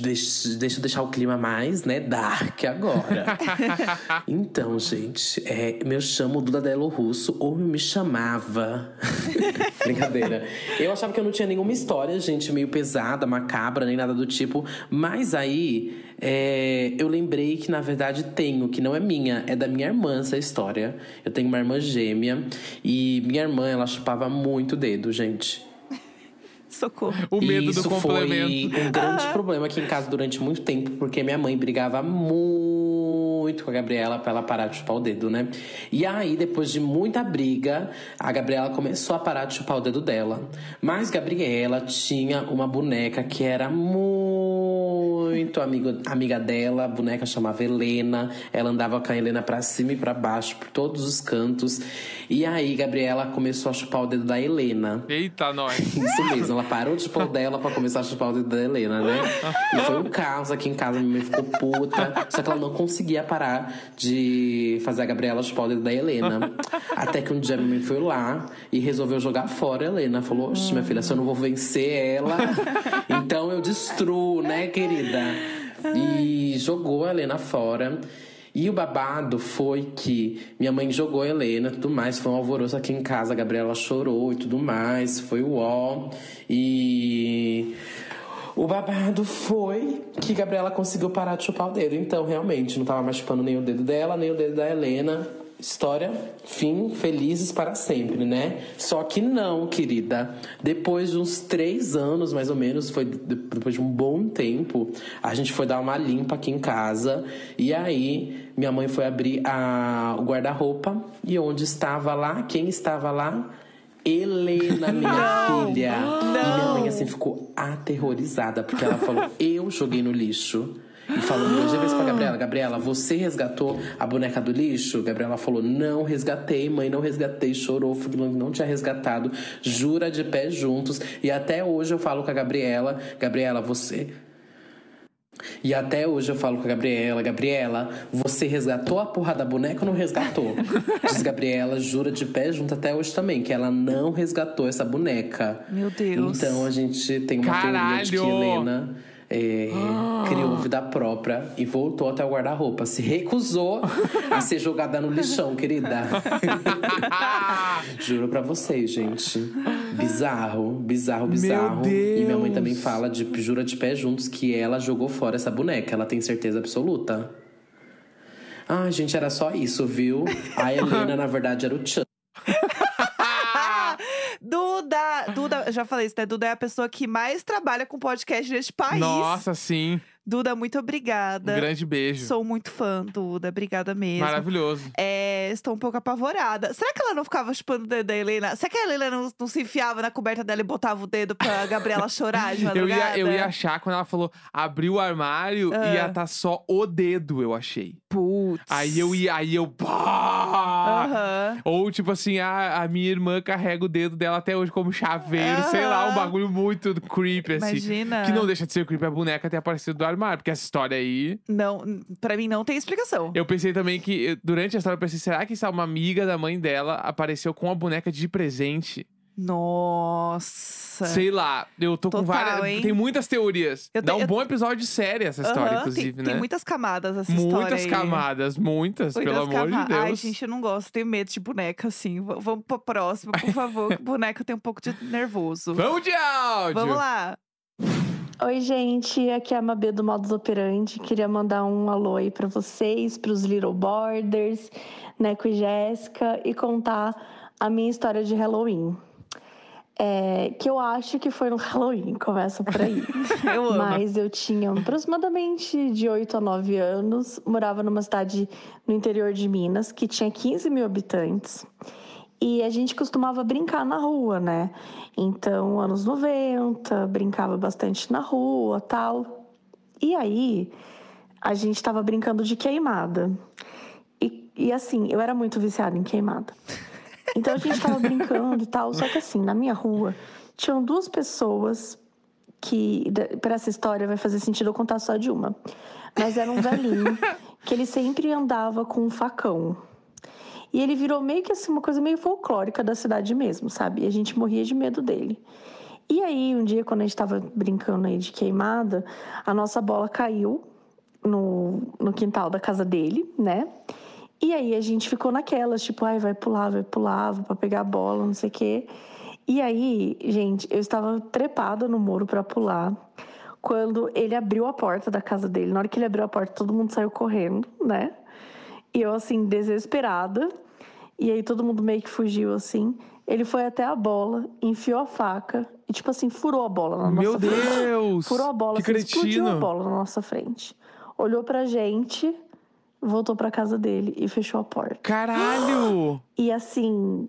Speaker 9: deixa, deixa eu deixar o clima mais, né, dark agora. [laughs] então, gente, é, me chamo Duda Delo Russo, ou me chamava. [laughs] Brincadeira. Eu achava que eu não tinha nenhuma história, gente, meio pesada, macabra, nem nada do tipo. Mas aí, é, eu lembrei que, na verdade, tenho, que não é minha, é da minha irmã essa história. Eu tenho uma irmã gêmea e minha irmã, ela chupava muito o dedo, gente.
Speaker 2: Socorro.
Speaker 1: O medo
Speaker 9: Isso
Speaker 1: do complemento.
Speaker 9: foi um grande [laughs] problema aqui em casa durante muito tempo, porque minha mãe brigava muito com a Gabriela pra ela parar de chupar o dedo, né? E aí, depois de muita briga, a Gabriela começou a parar de chupar o dedo dela. Mas Gabriela tinha uma boneca que era muito amigo, amiga dela, a boneca chamava Helena. Ela andava com a Helena pra cima e pra baixo, por todos os cantos. E aí, Gabriela começou a chupar o dedo da Helena.
Speaker 1: Eita, nós. [laughs]
Speaker 9: Isso mesmo, ela parou de chupar o dela pra começar a chupar o dedo da Helena, né? E foi um caos aqui em casa, minha mãe ficou puta. Só que ela não conseguia parar de fazer a Gabriela chupar o dedo da Helena. Até que um dia minha mãe foi lá e resolveu jogar fora a Helena. Falou: Oxe, minha filha, se eu não vou vencer ela, [laughs] então eu destruo, né, querida? E jogou a Helena fora. E o babado foi que minha mãe jogou a Helena e tudo mais. Foi um alvoroço aqui em casa. A Gabriela chorou e tudo mais. Foi o ó. E. O babado foi que Gabriela conseguiu parar de chupar o dedo. Então, realmente, não tava mais chupando nem o dedo dela, nem o dedo da Helena. História, fim, felizes para sempre, né? Só que não, querida. Depois de uns três anos, mais ou menos, foi de- depois de um bom tempo, a gente foi dar uma limpa aqui em casa. E aí, minha mãe foi abrir a, o guarda-roupa. E onde estava lá? Quem estava lá? Helena, minha filha. E minha mãe, assim, ficou aterrorizada, porque ela falou: Eu joguei no lixo. E falou de vezes pra Gabriela: Gabriela, você resgatou a boneca do lixo? Gabriela falou: Não resgatei, mãe, não resgatei. Chorou, falou não tinha resgatado. Jura de pé juntos. E até hoje eu falo com a Gabriela: Gabriela, você e até hoje eu falo com a Gabriela, Gabriela, você resgatou a porra da boneca ou não resgatou? [laughs] Diz Gabriela, jura de pé junto até hoje também, que ela não resgatou essa boneca.
Speaker 2: Meu Deus.
Speaker 9: Então a gente tem uma teoria de que
Speaker 1: Caralho!
Speaker 9: Helena é, criou vida própria e voltou até o guarda-roupa. Se recusou a ser jogada no lixão, querida. [laughs] Juro pra vocês, gente. Bizarro, bizarro, bizarro. E minha mãe também fala de jura de pé juntos que ela jogou fora essa boneca. Ela tem certeza absoluta. Ah, gente, era só isso, viu? A [laughs] Helena, na verdade, era o Chan.
Speaker 2: Já falei isso, né? Duda é a pessoa que mais trabalha com podcast neste país.
Speaker 1: Nossa, sim.
Speaker 2: Duda, muito
Speaker 1: Um
Speaker 2: obrigada.
Speaker 1: grande beijo.
Speaker 2: Sou muito fã, Duda. Obrigada mesmo.
Speaker 1: Maravilhoso.
Speaker 2: É, estou um pouco apavorada. Será que ela não ficava chupando o dedo da Helena? Será que a Helena não, não se enfiava na coberta dela e botava o dedo pra Gabriela chorar de [laughs]
Speaker 1: Eu ia, eu ia achar quando ela falou abriu o armário,
Speaker 2: Ah.
Speaker 1: ia tá só o dedo, eu achei.
Speaker 2: Putz.
Speaker 1: Aí eu ia, aí eu. Pá!
Speaker 2: Aham.
Speaker 1: Ou tipo assim, a, a minha irmã carrega o dedo dela até hoje como chaveiro, sei lá, um bagulho muito creepy, assim.
Speaker 2: Imagina.
Speaker 1: Que não deixa de ser creepy a boneca ter aparecido do armário, porque essa história aí.
Speaker 2: Não, pra mim não tem explicação.
Speaker 1: Eu pensei também que, eh, durante a história, eu pensei, será que essa uma amiga da mãe dela apareceu com a boneca de presente?
Speaker 2: Nossa.
Speaker 1: Sei lá, eu tô com
Speaker 2: Total,
Speaker 1: várias.
Speaker 2: hein?
Speaker 1: Tem muitas teorias.
Speaker 2: Eu
Speaker 1: Dá
Speaker 2: tenho-
Speaker 1: um bom episódio de série essa história, inclusive,
Speaker 2: tem,
Speaker 1: né?
Speaker 2: Tem muitas camadas essa história
Speaker 1: Muitas camadas, muitas,
Speaker 2: Muitas
Speaker 1: pelo amor de Deus.
Speaker 2: Ai, gente, eu não gosto. Tenho medo de boneca, assim. V- vamos pro próximo, por [laughs] favor. que boneca tem um pouco de nervoso.
Speaker 1: Vamos de áudio!
Speaker 2: Vamos lá.
Speaker 10: Oi, gente, aqui é a Mabê do Modus Operandi. Queria mandar um alô aí pra vocês, pros Little Borders, Neco e Jéssica, e contar a minha história de Halloween. É, que eu acho que foi no Halloween, começa por aí. [laughs]
Speaker 2: Eu amo.
Speaker 10: Mas eu tinha aproximadamente de 8 a 9 anos, morava numa cidade no interior de Minas, que tinha 15 mil habitantes. E a gente costumava brincar na rua, né? Então, anos 90, brincava bastante na rua tal. E aí, a gente tava brincando de queimada. E, e assim, eu era muito viciada em queimada. Então a gente tava brincando e tal. Só que assim, na minha rua, tinham duas pessoas que, para essa história, vai fazer sentido eu contar só de uma. Mas era um velhinho que ele sempre andava com um facão. E ele virou meio que assim, uma coisa meio folclórica da cidade mesmo, sabe? E a gente morria de medo dele. E aí, um dia, quando a gente tava brincando aí de queimada, a nossa bola caiu no, no quintal da casa dele, né? E aí a gente ficou naquelas, tipo, ai, vai pular, vai pular, vou pra pegar a bola, não sei o quê. E aí, gente, eu estava trepada no muro pra pular. Quando ele abriu a porta da casa dele, na hora que ele abriu a porta, todo mundo saiu correndo, né? E eu, assim, desesperada. E aí todo mundo meio que fugiu, assim. Ele foi até a bola, enfiou a faca e, tipo assim, furou a bola na
Speaker 1: Meu
Speaker 10: nossa frente.
Speaker 1: Deus!
Speaker 10: Furou a bola,
Speaker 1: Que
Speaker 10: assim, explodiu a bola na nossa frente. Olhou pra gente, voltou pra casa dele e fechou a porta.
Speaker 1: Caralho! [gasps]
Speaker 10: E assim,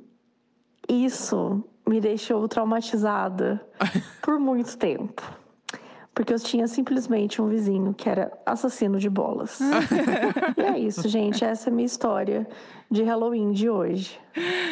Speaker 10: isso me deixou traumatizada [laughs] por muito tempo. Porque eu tinha simplesmente um vizinho que era assassino de bolas. [laughs] e é isso, gente. Essa é a minha história de Halloween de hoje.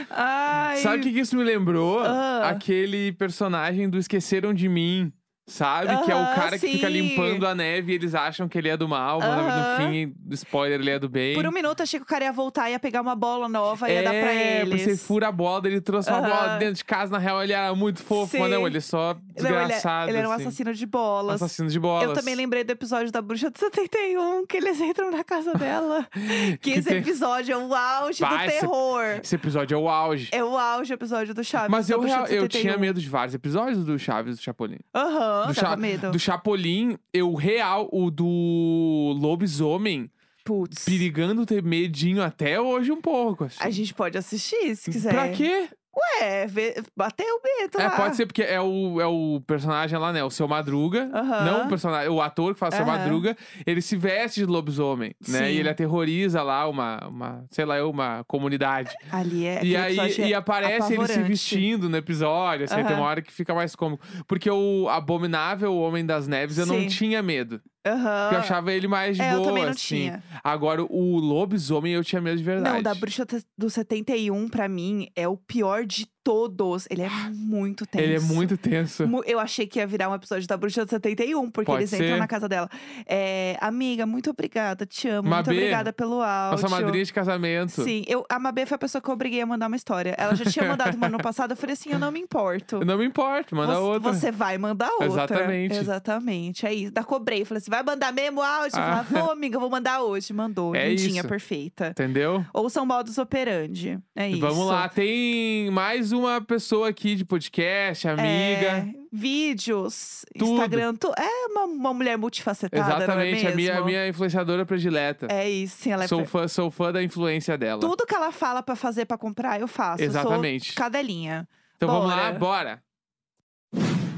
Speaker 2: Ai.
Speaker 1: Sabe o que, isso me lembrou?
Speaker 2: Ah.
Speaker 1: Aquele personagem do Esqueceram de Mim. Sabe? que é o cara que fica
Speaker 2: sim.
Speaker 1: limpando a neve e eles acham que ele é do mal, mas
Speaker 2: Aham.
Speaker 1: no fim, spoiler, ele é do bem.
Speaker 2: Por um minuto achei que o cara ia voltar e ia pegar uma bola nova e ia
Speaker 1: é,
Speaker 2: dar pra eles.
Speaker 1: você fura a bola dele, trouxe uma
Speaker 2: Aham.
Speaker 1: bola dentro de casa. Na real, ele era muito fofo, mas
Speaker 2: Sim.
Speaker 1: não, ele é só
Speaker 2: Não, ele, é-
Speaker 1: desgraçado.
Speaker 2: ele era um
Speaker 1: assim.
Speaker 2: assassino de bolas.
Speaker 1: Assassino de bolas.
Speaker 2: Eu também lembrei do episódio da Bruxa de 71, que eles entram na casa dela. [laughs] que, esse episódio é o auge
Speaker 1: Vai,
Speaker 2: do
Speaker 1: esse-
Speaker 2: terror.
Speaker 1: Esse episódio é o auge.
Speaker 2: É o auge o episódio do Chaves.
Speaker 1: Mas eu, eu
Speaker 2: 71.
Speaker 1: tinha medo de vários episódios do Chaves do Chapolin.
Speaker 2: Aham,
Speaker 1: do,
Speaker 2: tava
Speaker 1: Cha-
Speaker 2: medo.
Speaker 1: do Chapolin, eu real, o do lobisomem,
Speaker 2: Putz.
Speaker 1: perigando ter medinho até hoje um pouco. Assim.
Speaker 2: A gente pode assistir, se quiser.
Speaker 1: Pra quê?
Speaker 2: Ué, vê, bater o medo
Speaker 1: É,
Speaker 2: lá.
Speaker 1: pode ser porque é o, é o personagem lá, né? O seu Madruga.
Speaker 2: Aham.
Speaker 1: Não o personagem, o ator que faz o seu
Speaker 2: Aham.
Speaker 1: Madruga. Ele se veste de lobisomem, né?
Speaker 2: Sim.
Speaker 1: E ele aterroriza lá uma, uma sei lá, eu, uma comunidade.
Speaker 2: Ali é.
Speaker 1: E
Speaker 2: aquele
Speaker 1: aí
Speaker 2: episódio
Speaker 1: e aparece ele se
Speaker 2: apavorante.
Speaker 1: vestindo no episódio, assim, tem uma hora que fica mais cômico. Porque o Abominável Homem das Neves eu não
Speaker 2: Sim.
Speaker 1: tinha medo.
Speaker 2: Aham.
Speaker 1: Porque eu achava ele mais
Speaker 2: É, eu
Speaker 1: boa,
Speaker 2: também não
Speaker 1: assim.
Speaker 2: tinha.
Speaker 1: Agora, o lobisomem eu tinha medo de verdade.
Speaker 2: Não, da Bruxa do 71, pra mim, é o pior de todos. Ele é muito tenso.
Speaker 1: Ele é muito tenso.
Speaker 2: Eu achei que ia virar um episódio da Bruxa de 71, porque
Speaker 1: Pode
Speaker 2: eles entram
Speaker 1: ser.
Speaker 2: na casa dela. É, amiga, muito obrigada, te amo.
Speaker 1: Mabê,
Speaker 2: muito obrigada pelo áudio.
Speaker 1: Nossa madrinha de casamento.
Speaker 2: Sim, eu, a Mabê foi a pessoa que eu obriguei a mandar uma história. Ela já tinha mandado uma no passado, eu falei assim: eu não me importo.
Speaker 1: Eu não me importo, manda
Speaker 2: você,
Speaker 1: outra.
Speaker 2: Você vai mandar outra.
Speaker 1: Exatamente.
Speaker 2: Exatamente. É isso. Da cobrei. Falei assim: vai mandar mesmo áudio?
Speaker 1: Ah.
Speaker 2: vou, amiga, vou mandar hoje. Mandou.
Speaker 1: É
Speaker 2: Lindinha,
Speaker 1: isso.
Speaker 2: perfeita.
Speaker 1: Entendeu?
Speaker 2: Ou são modus operandi. É isso.
Speaker 1: Vamos lá, tem mais uma pessoa aqui de podcast, amiga.
Speaker 2: É, vídeos,
Speaker 1: Tudo.
Speaker 2: Instagram. Tu, é uma, uma mulher multifacetada,
Speaker 1: Exatamente,
Speaker 2: não é
Speaker 1: a minha, a minha influenciadora predileta.
Speaker 2: É isso, sim, ela é
Speaker 1: sou, fã, sou fã da influência dela.
Speaker 2: Tudo que ela fala pra fazer, pra comprar, eu faço. Eu
Speaker 1: Exatamente.
Speaker 2: sou cadelinha.
Speaker 1: Então vamos
Speaker 2: Bora.
Speaker 1: lá, bora.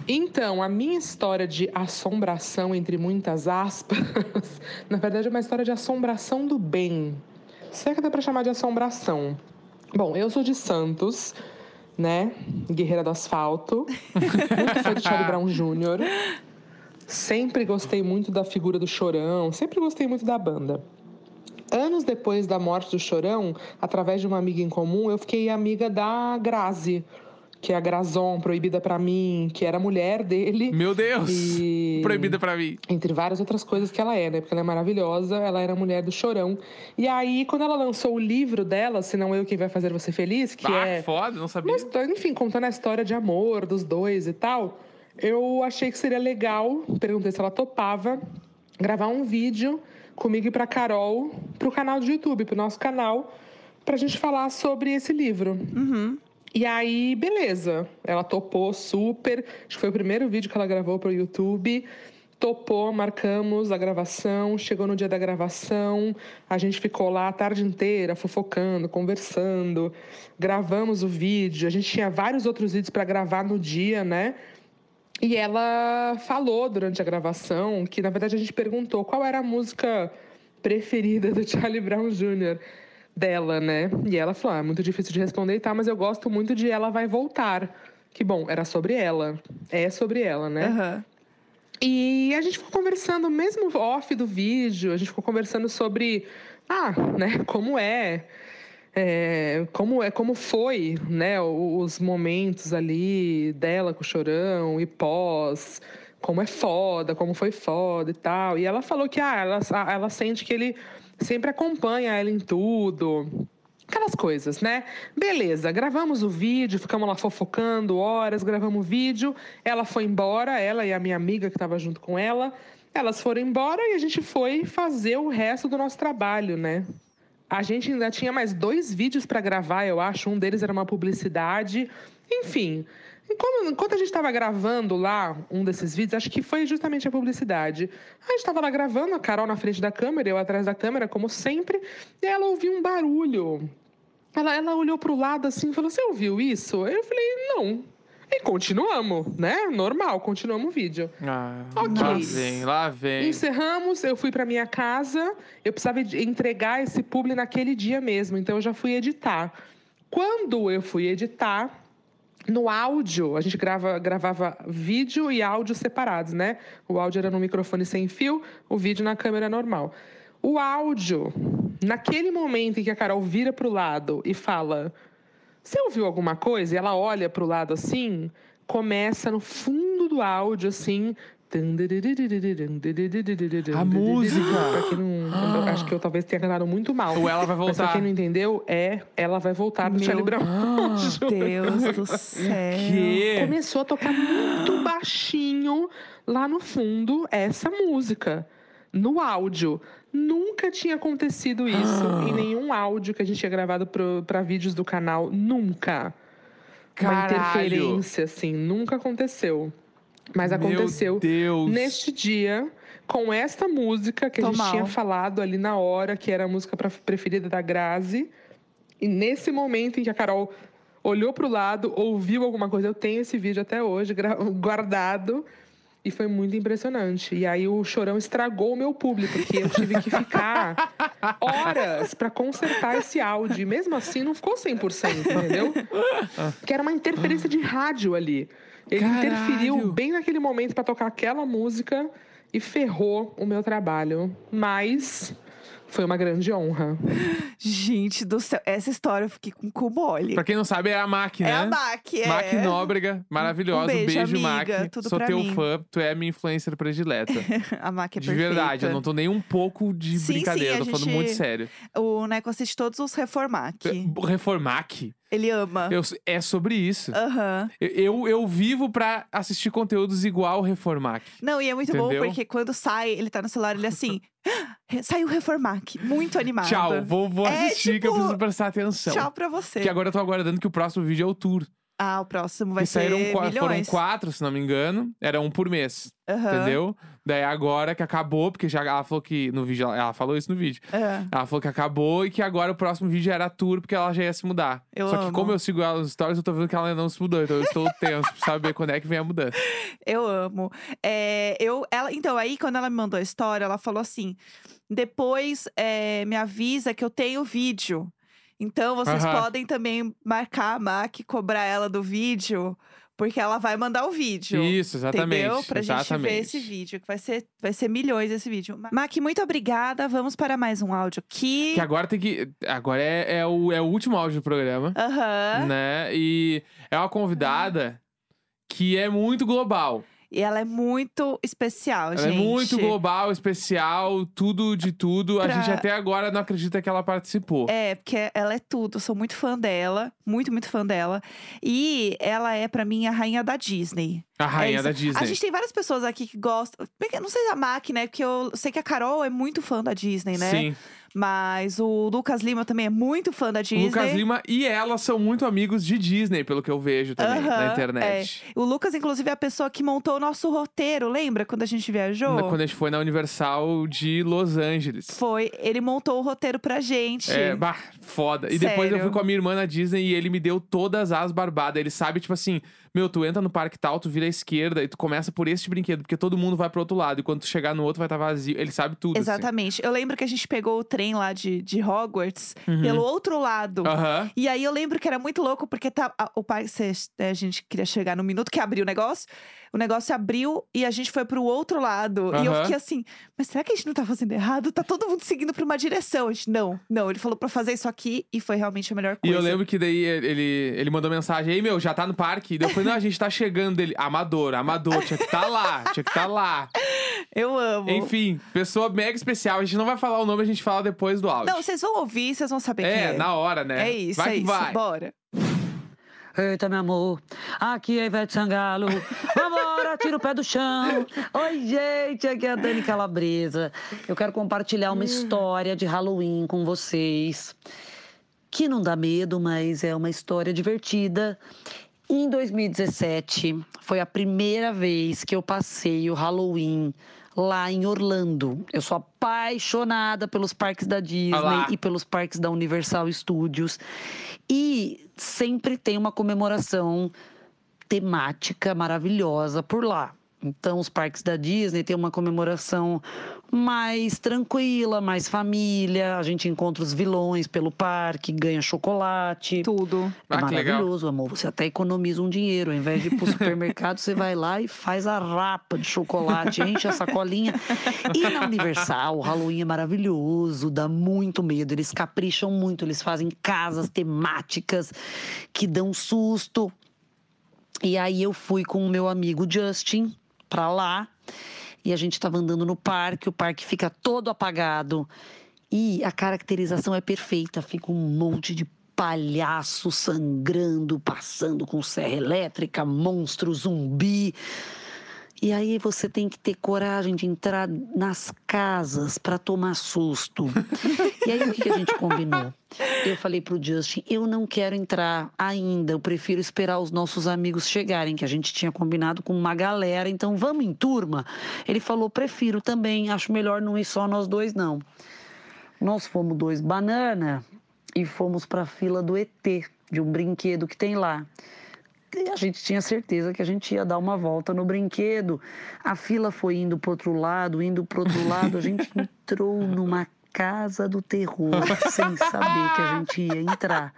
Speaker 11: Então, a minha história de assombração, entre muitas aspas, [laughs] na verdade é uma história de assombração do bem. Se é que dá pra chamar de assombração. Bom, eu sou de Santos, né? Guerreira do asfalto. [laughs] Muito fã de Charlie [laughs] Brown Jr. Sempre gostei muito da figura do Chorão, sempre gostei muito da banda. Anos depois da morte do Chorão, através de uma amiga em comum, eu fiquei amiga da Grazi, que é a Grazon, proibida pra mim, que era mulher dele.
Speaker 1: Meu Deus!
Speaker 11: E... [laughs]
Speaker 1: Proibida pra mim.
Speaker 11: Entre várias outras coisas que ela é, né? Porque ela é maravilhosa, ela era mulher do Chorão. E aí, quando ela lançou o livro dela, Se Não Eu Quem Vai Fazer Você Feliz, que
Speaker 1: ah,
Speaker 11: é
Speaker 1: foda, não sabia.
Speaker 11: história, enfim, contando a história de amor dos dois e tal, eu achei que seria legal, perguntei se ela topava, gravar um vídeo comigo e pra Carol, pro canal do YouTube, pro nosso canal, pra gente falar sobre esse livro.
Speaker 2: Uhum.
Speaker 11: E aí, beleza. Ela topou super. Acho que foi o primeiro vídeo que ela gravou pro YouTube. Topou, marcamos a gravação. Chegou no dia da gravação. A gente ficou lá a tarde inteira fofocando, conversando. Gravamos o vídeo. A gente tinha vários outros vídeos para gravar no dia, né? E ela falou durante a gravação que, na verdade, a gente perguntou qual era a música preferida do Charlie Brown Jr. dela, né? E ela falou: ah, é muito difícil de responder e tal, mas eu gosto muito de Ela Vai Voltar. Que bom, era sobre ela. É sobre ela, né?
Speaker 2: Aham.
Speaker 11: E a gente ficou conversando, mesmo off do vídeo, a gente ficou conversando sobre, ah, né, como é, é, como é, como foi, né, os momentos ali dela com o chorão e pós, como é foda, como foi foda e tal. E ela falou que, ah, ela, ela sente que ele sempre acompanha ela em tudo. Aquelas coisas, né? Beleza, gravamos o vídeo, ficamos lá fofocando horas, gravamos o vídeo. Ela foi embora, ela e a minha amiga que estava junto com ela. Elas foram embora e a gente foi fazer o resto do nosso trabalho, né? A gente ainda tinha mais dois vídeos para gravar, eu acho. Um deles era uma publicidade. Enfim, enquanto, enquanto a gente estava gravando lá um desses vídeos, acho que foi justamente a publicidade. A gente estava lá gravando, a Carol na frente da câmera, eu atrás da câmera, como sempre, e ela ouviu um barulho. Ela, ela olhou pro lado assim e falou: Você ouviu isso? Eu falei: Não. E continuamos, né? Normal, continuamos o vídeo.
Speaker 1: Ah,
Speaker 11: Ok.
Speaker 1: Lá vem, lá vem.
Speaker 11: Encerramos, eu fui para minha casa. Eu precisava entregar esse publi naquele dia mesmo, então eu já fui editar. Quando eu fui editar, no áudio, a gente grava, gravava vídeo e áudio separados, né? O áudio era no microfone sem fio, o vídeo na câmera normal. O áudio, naquele momento em que a Carol vira pro lado e fala: Você ouviu alguma coisa? E ela olha pro lado assim, começa no fundo do áudio, assim.
Speaker 1: A música!
Speaker 11: Pra quem não. eu acho que eu talvez tenha cantado muito mal.
Speaker 1: O Ela Vai
Speaker 11: Mas pra
Speaker 1: Voltar.
Speaker 11: quem não entendeu, é Ela Vai Voltar do
Speaker 2: Meu
Speaker 11: Charlie Brown.
Speaker 2: Deus do [laughs] céu.
Speaker 1: Que?
Speaker 11: Começou a tocar muito baixinho lá no fundo essa música. No áudio. Nunca tinha acontecido isso
Speaker 1: Ah.
Speaker 11: em nenhum áudio que a gente tinha gravado pra vídeos do canal. Nunca. Uma
Speaker 1: Caralho.
Speaker 11: interferência, assim. Nunca aconteceu. Mas
Speaker 1: Meu
Speaker 11: aconteceu
Speaker 1: Deus.
Speaker 11: neste dia, com esta música que a
Speaker 2: Tô
Speaker 11: gente
Speaker 2: mal.
Speaker 11: tinha falado ali na hora, que era a música preferida da Grazi. E nesse momento em que a Carol olhou pro lado, ouviu alguma coisa, eu tenho esse vídeo até hoje [laughs] guardado. E foi muito impressionante. E aí o chorão estragou o meu público, porque eu tive que ficar [laughs] horas pra consertar esse áudio. E mesmo assim não ficou 100%, entendeu? [laughs] Que era uma interferência de rádio ali. Ele
Speaker 1: Caralho.
Speaker 11: interferiu bem naquele momento pra tocar aquela música e ferrou o meu trabalho. Mas Foi uma grande honra.
Speaker 2: Gente do céu, essa história eu fiquei com cu mole.
Speaker 1: Pra quem não sabe, é a Mac, né?
Speaker 2: É a Mac, é.
Speaker 1: Mac Nóbrega, maravilhosa.
Speaker 2: Um beijo,
Speaker 1: Mac.
Speaker 2: tudo
Speaker 1: Sou
Speaker 2: pra
Speaker 1: teu
Speaker 2: mim.
Speaker 1: fã, tu é a minha influencer predileta. [laughs]
Speaker 2: a Mac é
Speaker 1: de
Speaker 2: perfeita.
Speaker 1: verdade, eu não tô nem um pouco de
Speaker 2: Sim,
Speaker 1: brincadeira,
Speaker 2: sim,
Speaker 1: tô falando
Speaker 2: gente-
Speaker 1: muito sério.
Speaker 2: O Neco assiste todos os Reformac.
Speaker 1: Reformac?
Speaker 2: Ele ama.
Speaker 1: Eu- é sobre isso.
Speaker 2: Aham.
Speaker 1: Eu, eu, eu vivo pra assistir conteúdos igual o Reformac.
Speaker 2: Não, e é muito
Speaker 1: Entendeu?
Speaker 2: bom porque quando sai, ele tá no celular, ele é assim. "Ah, Saiu o Reformac. Muito animado.
Speaker 1: Tchau, vou, vou
Speaker 2: É,
Speaker 1: assistir que eu
Speaker 2: tipo,
Speaker 1: preciso prestar atenção.
Speaker 2: Tchau pra você.
Speaker 1: Que agora eu tô aguardando que o próximo vídeo é o tour.
Speaker 2: Ah, o próximo vai
Speaker 1: que
Speaker 2: ser
Speaker 1: saíram qua- foram
Speaker 2: milhões.
Speaker 1: quatro, se não me engano. Era um por mês.
Speaker 2: Aham.
Speaker 1: Entendeu? Daí agora que acabou, porque já ela falou que no vídeo, ela falou isso no vídeo.
Speaker 2: É.
Speaker 1: Ela falou que acabou e que agora o próximo vídeo era tour, porque ela já ia se mudar.
Speaker 2: Eu
Speaker 1: Só que
Speaker 2: amo.
Speaker 1: como eu sigo ela nos stories, eu tô vendo que ela ainda não se mudou. Então eu estou [laughs] tenso pra saber quando é que vem a mudança.
Speaker 2: Eu amo. É, eu, ela, então, aí quando ela me mandou a história, ela falou assim: depois é, me avisa que eu tenho vídeo. Então vocês
Speaker 1: Aham.
Speaker 2: podem também marcar a Mac, cobrar ela do vídeo, porque ela vai mandar o vídeo.
Speaker 1: Isso, exatamente.
Speaker 2: Entendeu? Pra gente ver
Speaker 1: exatamente.
Speaker 2: esse vídeo, que vai ser, vai ser milhões esse vídeo. Mac, muito obrigada. Vamos para mais um áudio aqui.
Speaker 1: Que agora tem que. Agora é, é, o, é o último áudio do programa.
Speaker 2: Aham.
Speaker 1: Né? E é uma convidada que é muito global.
Speaker 2: E ela é muito especial,
Speaker 1: Ela
Speaker 2: gente.
Speaker 1: é muito global, especial, tudo de tudo. A
Speaker 2: Pra-
Speaker 1: gente até agora não acredita que ela participou.
Speaker 2: É, porque ela é tudo. Eu sou muito fã dela. Muito, muito fã dela. E ela é, pra mim, a rainha da Disney.
Speaker 1: A
Speaker 2: É
Speaker 1: rainha
Speaker 2: isso.
Speaker 1: da Disney.
Speaker 2: A gente tem várias pessoas aqui que gostam. Não sei a Mac, né? Porque eu sei que a Carol é muito fã da Disney, né?
Speaker 1: Sim.
Speaker 2: Mas o Lucas Lima também é muito fã da
Speaker 1: O
Speaker 2: Disney.
Speaker 1: Lucas Lima e ela são muito amigos de Disney, pelo que eu vejo também na internet.
Speaker 2: é. O Lucas, inclusive, é a pessoa que montou o nosso roteiro, lembra? Quando a gente viajou?
Speaker 1: Quando a gente foi na Universal de Los Angeles.
Speaker 2: Foi, ele montou o roteiro pra gente.
Speaker 1: É, bah, foda. E depois eu
Speaker 2: Sério.
Speaker 1: fui com a minha irmã na Disney e ele me deu todas as barbadas. Ele sabe, tipo assim, meu, tu entra no parque tal, tu vira à esquerda e tu começa por este brinquedo, porque todo mundo vai pro outro lado. E quando tu chegar no outro vai estar vazio. Ele sabe tudo. assim.
Speaker 2: Exatamente. Eu lembro que a gente pegou o trem lá de, de Hogwarts
Speaker 1: Uhum.
Speaker 2: pelo outro lado.
Speaker 1: Aham.
Speaker 2: E aí eu lembro que era muito louco, porque tá, a- o parque, cê- né, a gente queria chegar no minuto que abriu o negócio. O negócio abriu e a gente foi pro outro lado. E eu fiquei assim, mas será que a gente não tá fazendo errado? Tá todo mundo seguindo pra uma direção. A gente, não, não. Ele falou pra fazer isso aqui e foi realmente a melhor
Speaker 1: E
Speaker 2: coisa.
Speaker 1: eu lembro que daí ele, ele mandou mensagem, ei meu, já tá no parque? E daí eu falei, não, a gente tá chegando dele. Amador, amador, tinha que tá lá, tinha que tá lá.
Speaker 2: Eu amo.
Speaker 1: Enfim, pessoa mega especial. A gente não vai falar o nome, a gente fala depois do áudio.
Speaker 2: Não, vocês vão ouvir, vocês vão saber quem
Speaker 1: é,
Speaker 2: é.
Speaker 1: na hora, né?
Speaker 2: É isso,
Speaker 1: vai
Speaker 2: é
Speaker 1: que
Speaker 2: isso.
Speaker 1: vai.
Speaker 2: Bora.
Speaker 12: Eita, meu amor, aqui é Ivete Sangalo. Vambora, tira o pé do chão. Oi, gente, aqui é a Dani Calabresa. Eu quero compartilhar uma história de Halloween com vocês. Que não dá medo, mas é uma história divertida. Em 2017, foi a primeira vez que eu passei o Halloween lá em Orlando. Eu sou apaixonada pelos parques da Disney
Speaker 13: Olá.
Speaker 12: e pelos parques da Universal Studios. E sempre tem uma comemoração temática maravilhosa por lá. Então, os parques da Disney tem uma comemoração mais tranquila, mais família. A gente encontra os vilões pelo parque, ganha chocolate.
Speaker 2: Tudo.
Speaker 12: É
Speaker 1: Ah,
Speaker 12: maravilhoso, amor. Você até economiza um dinheiro. Ao invés de ir pro supermercado, você vai lá e faz a rapa de chocolate, enche a sacolinha. E na Universal, o Halloween é maravilhoso, dá muito medo. Eles capricham muito, eles fazem casas temáticas que dão susto. E aí eu fui com o meu amigo Justin pra lá. E a gente tava andando no parque, o parque fica todo apagado. E a caracterização é perfeita, fica um monte de palhaço sangrando, passando com serra elétrica, monstro, zumbi. E aí você tem que ter coragem de entrar nas casas para tomar susto. [laughs] E aí o que que a gente combinou? Eu falei pro Justin, eu não quero entrar ainda, eu prefiro esperar os nossos amigos chegarem, que a gente tinha combinado com uma galera, então vamos em turma? Ele falou, prefiro também, acho melhor não ir só nós dois não. Nós fomos dois banana e fomos para a fila do ET, de um brinquedo que tem lá. E a gente tinha certeza que a gente ia dar uma volta no brinquedo. A fila foi indo pro outro lado, indo pro outro lado. A gente [laughs] entrou numa casa do terror sem saber que a gente ia entrar.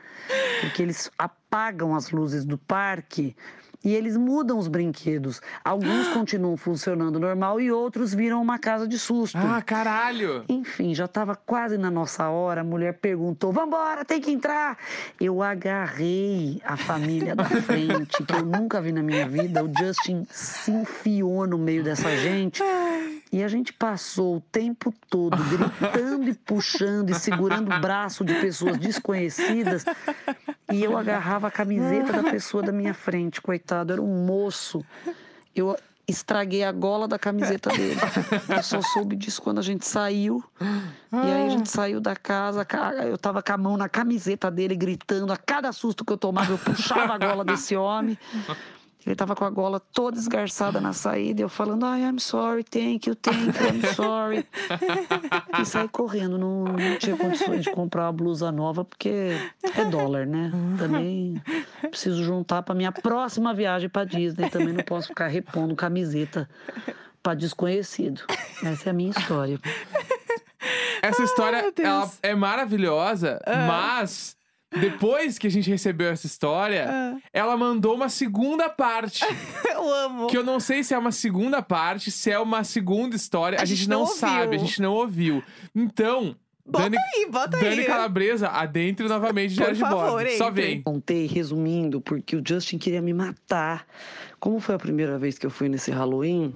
Speaker 12: Porque eles apagam as luzes do parque E eles mudam os brinquedos. Alguns [gasps] continuam funcionando normal e outros viram uma casa de susto.
Speaker 1: Ah, caralho!
Speaker 12: Enfim, já estava quase na nossa hora. A mulher perguntou: Vambora, tem que entrar. Eu agarrei a família da [laughs] frente, que eu nunca vi na minha vida. O Justin se enfiou no meio dessa gente. E a gente passou o tempo todo gritando e puxando e segurando o braço de pessoas desconhecidas. E eu agarrava a camiseta da pessoa da minha frente, coitado, era um moço. Eu estraguei a gola da camiseta dele. Eu só soube disso quando a gente saiu. E aí a gente saiu da casa, ca- eu tava com a mão na camiseta dele, gritando. A cada susto que eu tomava, eu puxava a gola desse homem. Ele tava com a gola toda esgarçada na saída, e eu falando, ai, I'm sorry, thank you, thank you, I'm sorry. E saí correndo, não, não tinha condições de comprar uma blusa nova, porque é dólar, né? Também preciso juntar para minha próxima viagem para Disney, também não posso ficar repondo camiseta para desconhecido. Essa é a minha história.
Speaker 1: Essa história ela é maravilhosa,
Speaker 2: Ah.
Speaker 1: mas depois que a gente recebeu essa história,
Speaker 2: Ah.
Speaker 1: ela mandou uma segunda parte. [laughs]
Speaker 2: Eu amo.
Speaker 1: Que eu não sei se é uma segunda parte, se é uma segunda história. A,
Speaker 2: A
Speaker 1: gente,
Speaker 2: gente
Speaker 1: não,
Speaker 2: não
Speaker 1: sabe, a gente não ouviu. Então,
Speaker 2: Bota
Speaker 1: Dani,
Speaker 2: aí, bota
Speaker 1: Dani
Speaker 2: aí.
Speaker 1: Calabresa, adentre novamente de
Speaker 2: Por
Speaker 1: de
Speaker 2: favor,
Speaker 1: Bordo. Só
Speaker 2: entre.
Speaker 1: vem.
Speaker 12: Contei resumindo, porque o Justin queria me matar. Como foi a primeira vez que eu fui nesse Halloween,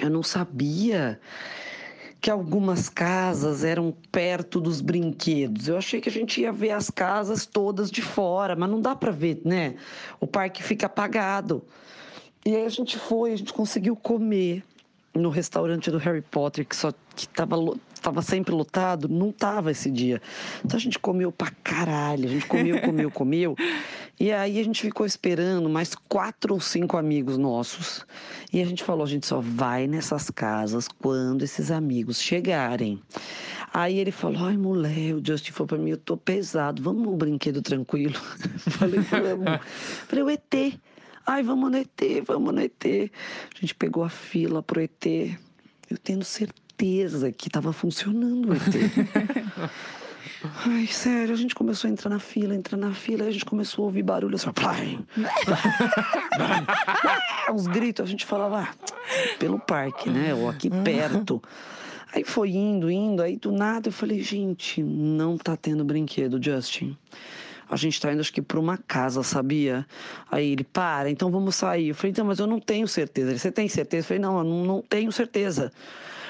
Speaker 12: eu não sabia que algumas casas eram perto dos brinquedos. Eu achei que a gente ia ver as casas todas de fora, mas não dá para ver, né? O parque fica apagado. E aí a gente foi, a gente conseguiu comer no restaurante do Harry Potter, que só que tava, lo- tava sempre lotado, não tava esse dia. Então a gente comeu pra caralho, a gente comeu, comeu, [laughs] comeu. E aí a gente ficou esperando mais quatro ou cinco amigos nossos. E a gente falou, a gente só vai nessas casas quando esses amigos chegarem. Aí ele falou, ai mulher, o Justin falou pra mim, eu tô pesado, vamos num brinquedo tranquilo. [laughs] Falei, vamos. Falei, o ET. Ai, vamos no ET, vamos no ET. A gente pegou a fila pro ET. Eu tendo certeza que tava funcionando o ET. [laughs] Ai, sério, a gente começou a entrar na fila, entrar na fila, a gente começou a ouvir barulho assim, plim, [laughs] uns gritos, a gente falava, ah, pelo parque, né, ou aqui perto. Aí foi indo, indo, aí do nada eu falei, gente, não tá tendo brinquedo, Justin. A gente tá indo, acho que pra uma casa, sabia? Aí ele, para, então vamos sair. Eu falei, então, mas eu não tenho certeza. Ele, você tem certeza? Eu falei, não, eu não, não tenho certeza.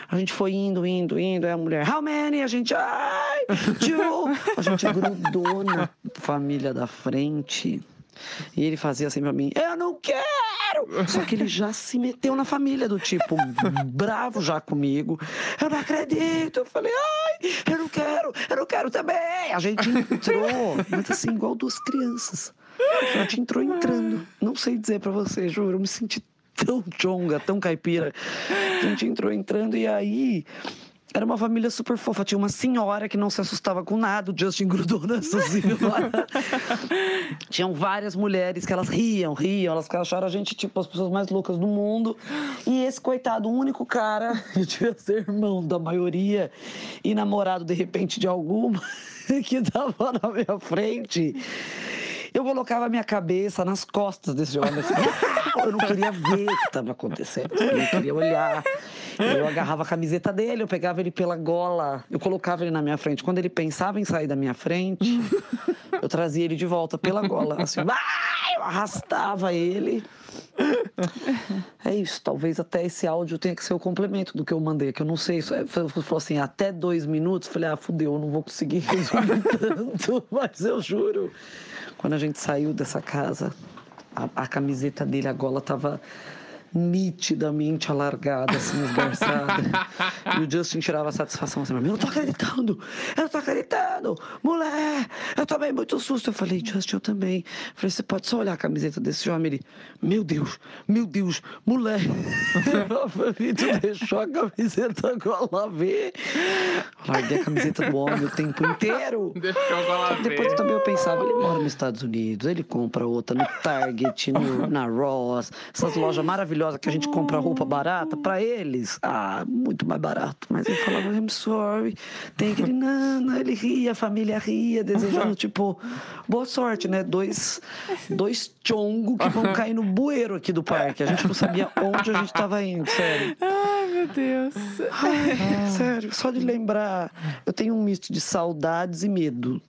Speaker 12: A gente foi indo, indo, indo. Aí a mulher, how many? A gente, ai, two. A gente grudou na família da frente. E ele fazia assim pra mim, eu não quero! Só que ele já se meteu na família, do tipo, bravo já comigo. Eu não acredito! Eu falei, ai, eu não quero, eu não quero também! A gente entrou, mas assim, igual duas crianças. A gente entrou entrando. Não sei dizer pra você, juro, eu me senti tão chonga, tão caipira. A gente entrou entrando e aí. Era uma família super fofa. Tinha uma senhora que não se assustava com nada. O Justin grudou nessa senhora. [laughs] Tinham várias mulheres que elas riam, riam. Elas acharam a gente, tipo, as pessoas mais loucas do mundo. E esse coitado, o único cara [laughs] que devia ser irmão da maioria e namorado, de repente, de alguma, [laughs] que tava na minha frente. Eu colocava a minha cabeça nas costas desse homem. Assim. Eu não queria ver o que estava acontecendo. Eu não queria olhar. Eu agarrava a camiseta dele, eu pegava ele pela gola, eu colocava ele na minha frente. Quando ele pensava em sair da minha frente, eu trazia ele de volta pela gola. Assim, eu arrastava ele. É isso, talvez até esse áudio tenha que ser o complemento do que eu mandei, que eu não sei. Você falou assim, até dois minutos. Falei, ah, fudeu, eu não vou conseguir [laughs] resumir tanto, [laughs] mas eu juro. Quando a gente saiu dessa casa, a, a camiseta dele, a gola tava nitidamente alargada, assim, esgarçada. e o Justin tirava satisfação assim, eu não tô acreditando, eu não tô acreditando, mulher, eu tomei muito susto. Eu falei, Justin, eu também. Eu falei, você pode só olhar a camiseta desse homem? Ele, meu Deus, meu Deus, mulher. Tu [laughs] deixou a camiseta gola ver? Larguei a camiseta do homem o tempo inteiro.
Speaker 1: Deixou gola
Speaker 12: que Depois
Speaker 1: ver.
Speaker 12: também eu pensava, ele mora nos Estados Unidos, ele compra outra no Target, no- na Ross, essas lojas maravilhosas maravilhosa que a gente compra roupa barata, pra eles, ah, muito mais barato. Mas ele falava, I'm sorry. Tem aquele, não, não, ele ria, a família ria, desejando, [laughs] tipo, boa sorte, né? Dois, dois chongo que vão cair no bueiro aqui do parque. A gente não sabia onde a gente tava indo, sério.
Speaker 2: Ai, meu Deus.
Speaker 12: Ai, sério, só de lembrar, eu tenho um misto de saudades e medo.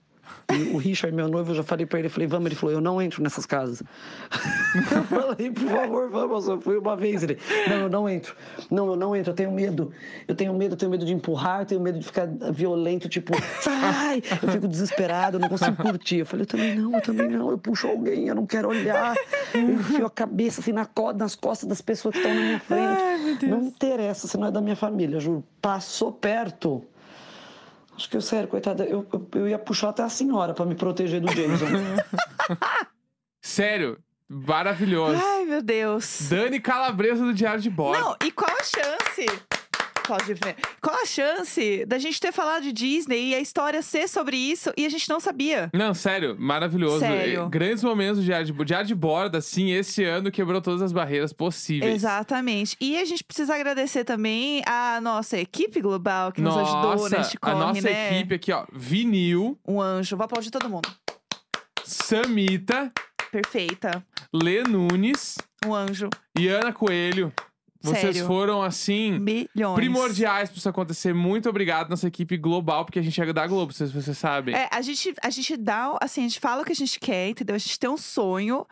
Speaker 12: E o Richard, meu noivo, eu já falei pra ele, falei, vamos, ele falou, eu não entro nessas casas. [laughs] eu falei, por favor, vamos, eu fui uma vez. Ele, não, eu não entro. Não, eu não entro, eu tenho medo. Eu tenho medo, eu tenho medo de empurrar, eu tenho medo de ficar violento, tipo, sai! Eu fico desesperado, eu não consigo curtir. Eu falei, eu também não, eu também não. Eu puxo alguém, eu não quero olhar. Eu enfio a cabeça assim na co- nas costas das pessoas que estão na minha frente. Não interessa se não é da minha família, juro. Passou perto. Acho que eu, sério, coitada, eu, eu, eu ia puxar até a senhora pra me proteger do Jason. [laughs]
Speaker 1: Sério, maravilhoso.
Speaker 2: Ai, meu Deus.
Speaker 1: Dani Calabresa do Diário de Bordo.
Speaker 2: Não, e qual a chance? Ver. Qual a chance da gente ter falado de Disney e a história ser sobre isso e a gente não sabia?
Speaker 1: Não, sério, maravilhoso.
Speaker 2: Sério.
Speaker 1: Grandes momentos do Diário de, Diário de Bordo, assim, esse ano quebrou todas as barreiras possíveis.
Speaker 2: Exatamente. E a gente precisa agradecer também a nossa equipe global que nos ajudou
Speaker 1: Nossa,
Speaker 2: neste
Speaker 1: a
Speaker 2: corre,
Speaker 1: nossa
Speaker 2: né?
Speaker 1: equipe aqui, ó. Vinil,
Speaker 2: Um anjo. Vou aplaudir todo mundo.
Speaker 1: Samita,
Speaker 2: Perfeita.
Speaker 1: Lê Nunes
Speaker 2: Um anjo.
Speaker 1: e Ana Coelho. Vocês
Speaker 2: Sério.
Speaker 1: foram, assim,
Speaker 2: Milhões.
Speaker 1: primordiais pra isso acontecer. Muito obrigado, nossa equipe global, porque a gente é da Globo, vocês, vocês sabem.
Speaker 2: É, a gente, a gente dá, assim, a gente fala o que a gente quer, entendeu? A gente tem um sonho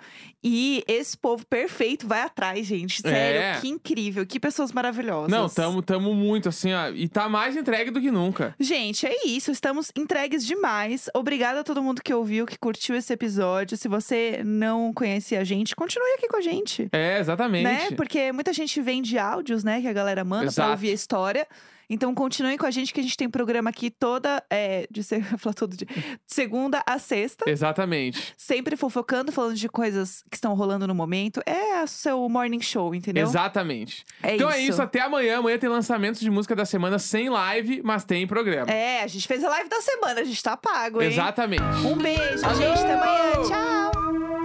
Speaker 2: e esse povo perfeito vai atrás, gente. Sério,
Speaker 1: É.
Speaker 2: que incrível, que pessoas maravilhosas.
Speaker 1: Não, tamo, tamo muito, assim, ó. E tá mais entregue do que nunca.
Speaker 2: Gente, é isso. Estamos entregues demais. Obrigada a todo mundo que ouviu, que curtiu esse episódio. Se você não conhece a gente, continue aqui com a gente.
Speaker 1: É, exatamente.
Speaker 2: Né? Porque muita gente vem de áudios, né? Que a galera manda pra
Speaker 1: Exato.
Speaker 2: ouvir a história. Então continuem com a gente, que a gente tem programa aqui toda. É, de, se- [laughs] eu ia falar todo dia. Segunda a sexta.
Speaker 1: Exatamente.
Speaker 2: Sempre fofocando, falando de coisas que estão rolando no momento. É o seu morning show, entendeu?
Speaker 1: Exatamente.
Speaker 2: É
Speaker 1: então é
Speaker 2: isso.
Speaker 1: isso, até amanhã. Amanhã tem lançamentos de música da semana sem live, mas tem programa.
Speaker 2: É, a gente fez a live da semana, a gente tá pago, hein?
Speaker 1: Exatamente.
Speaker 2: Um beijo, gente. Até amanhã. Tchau.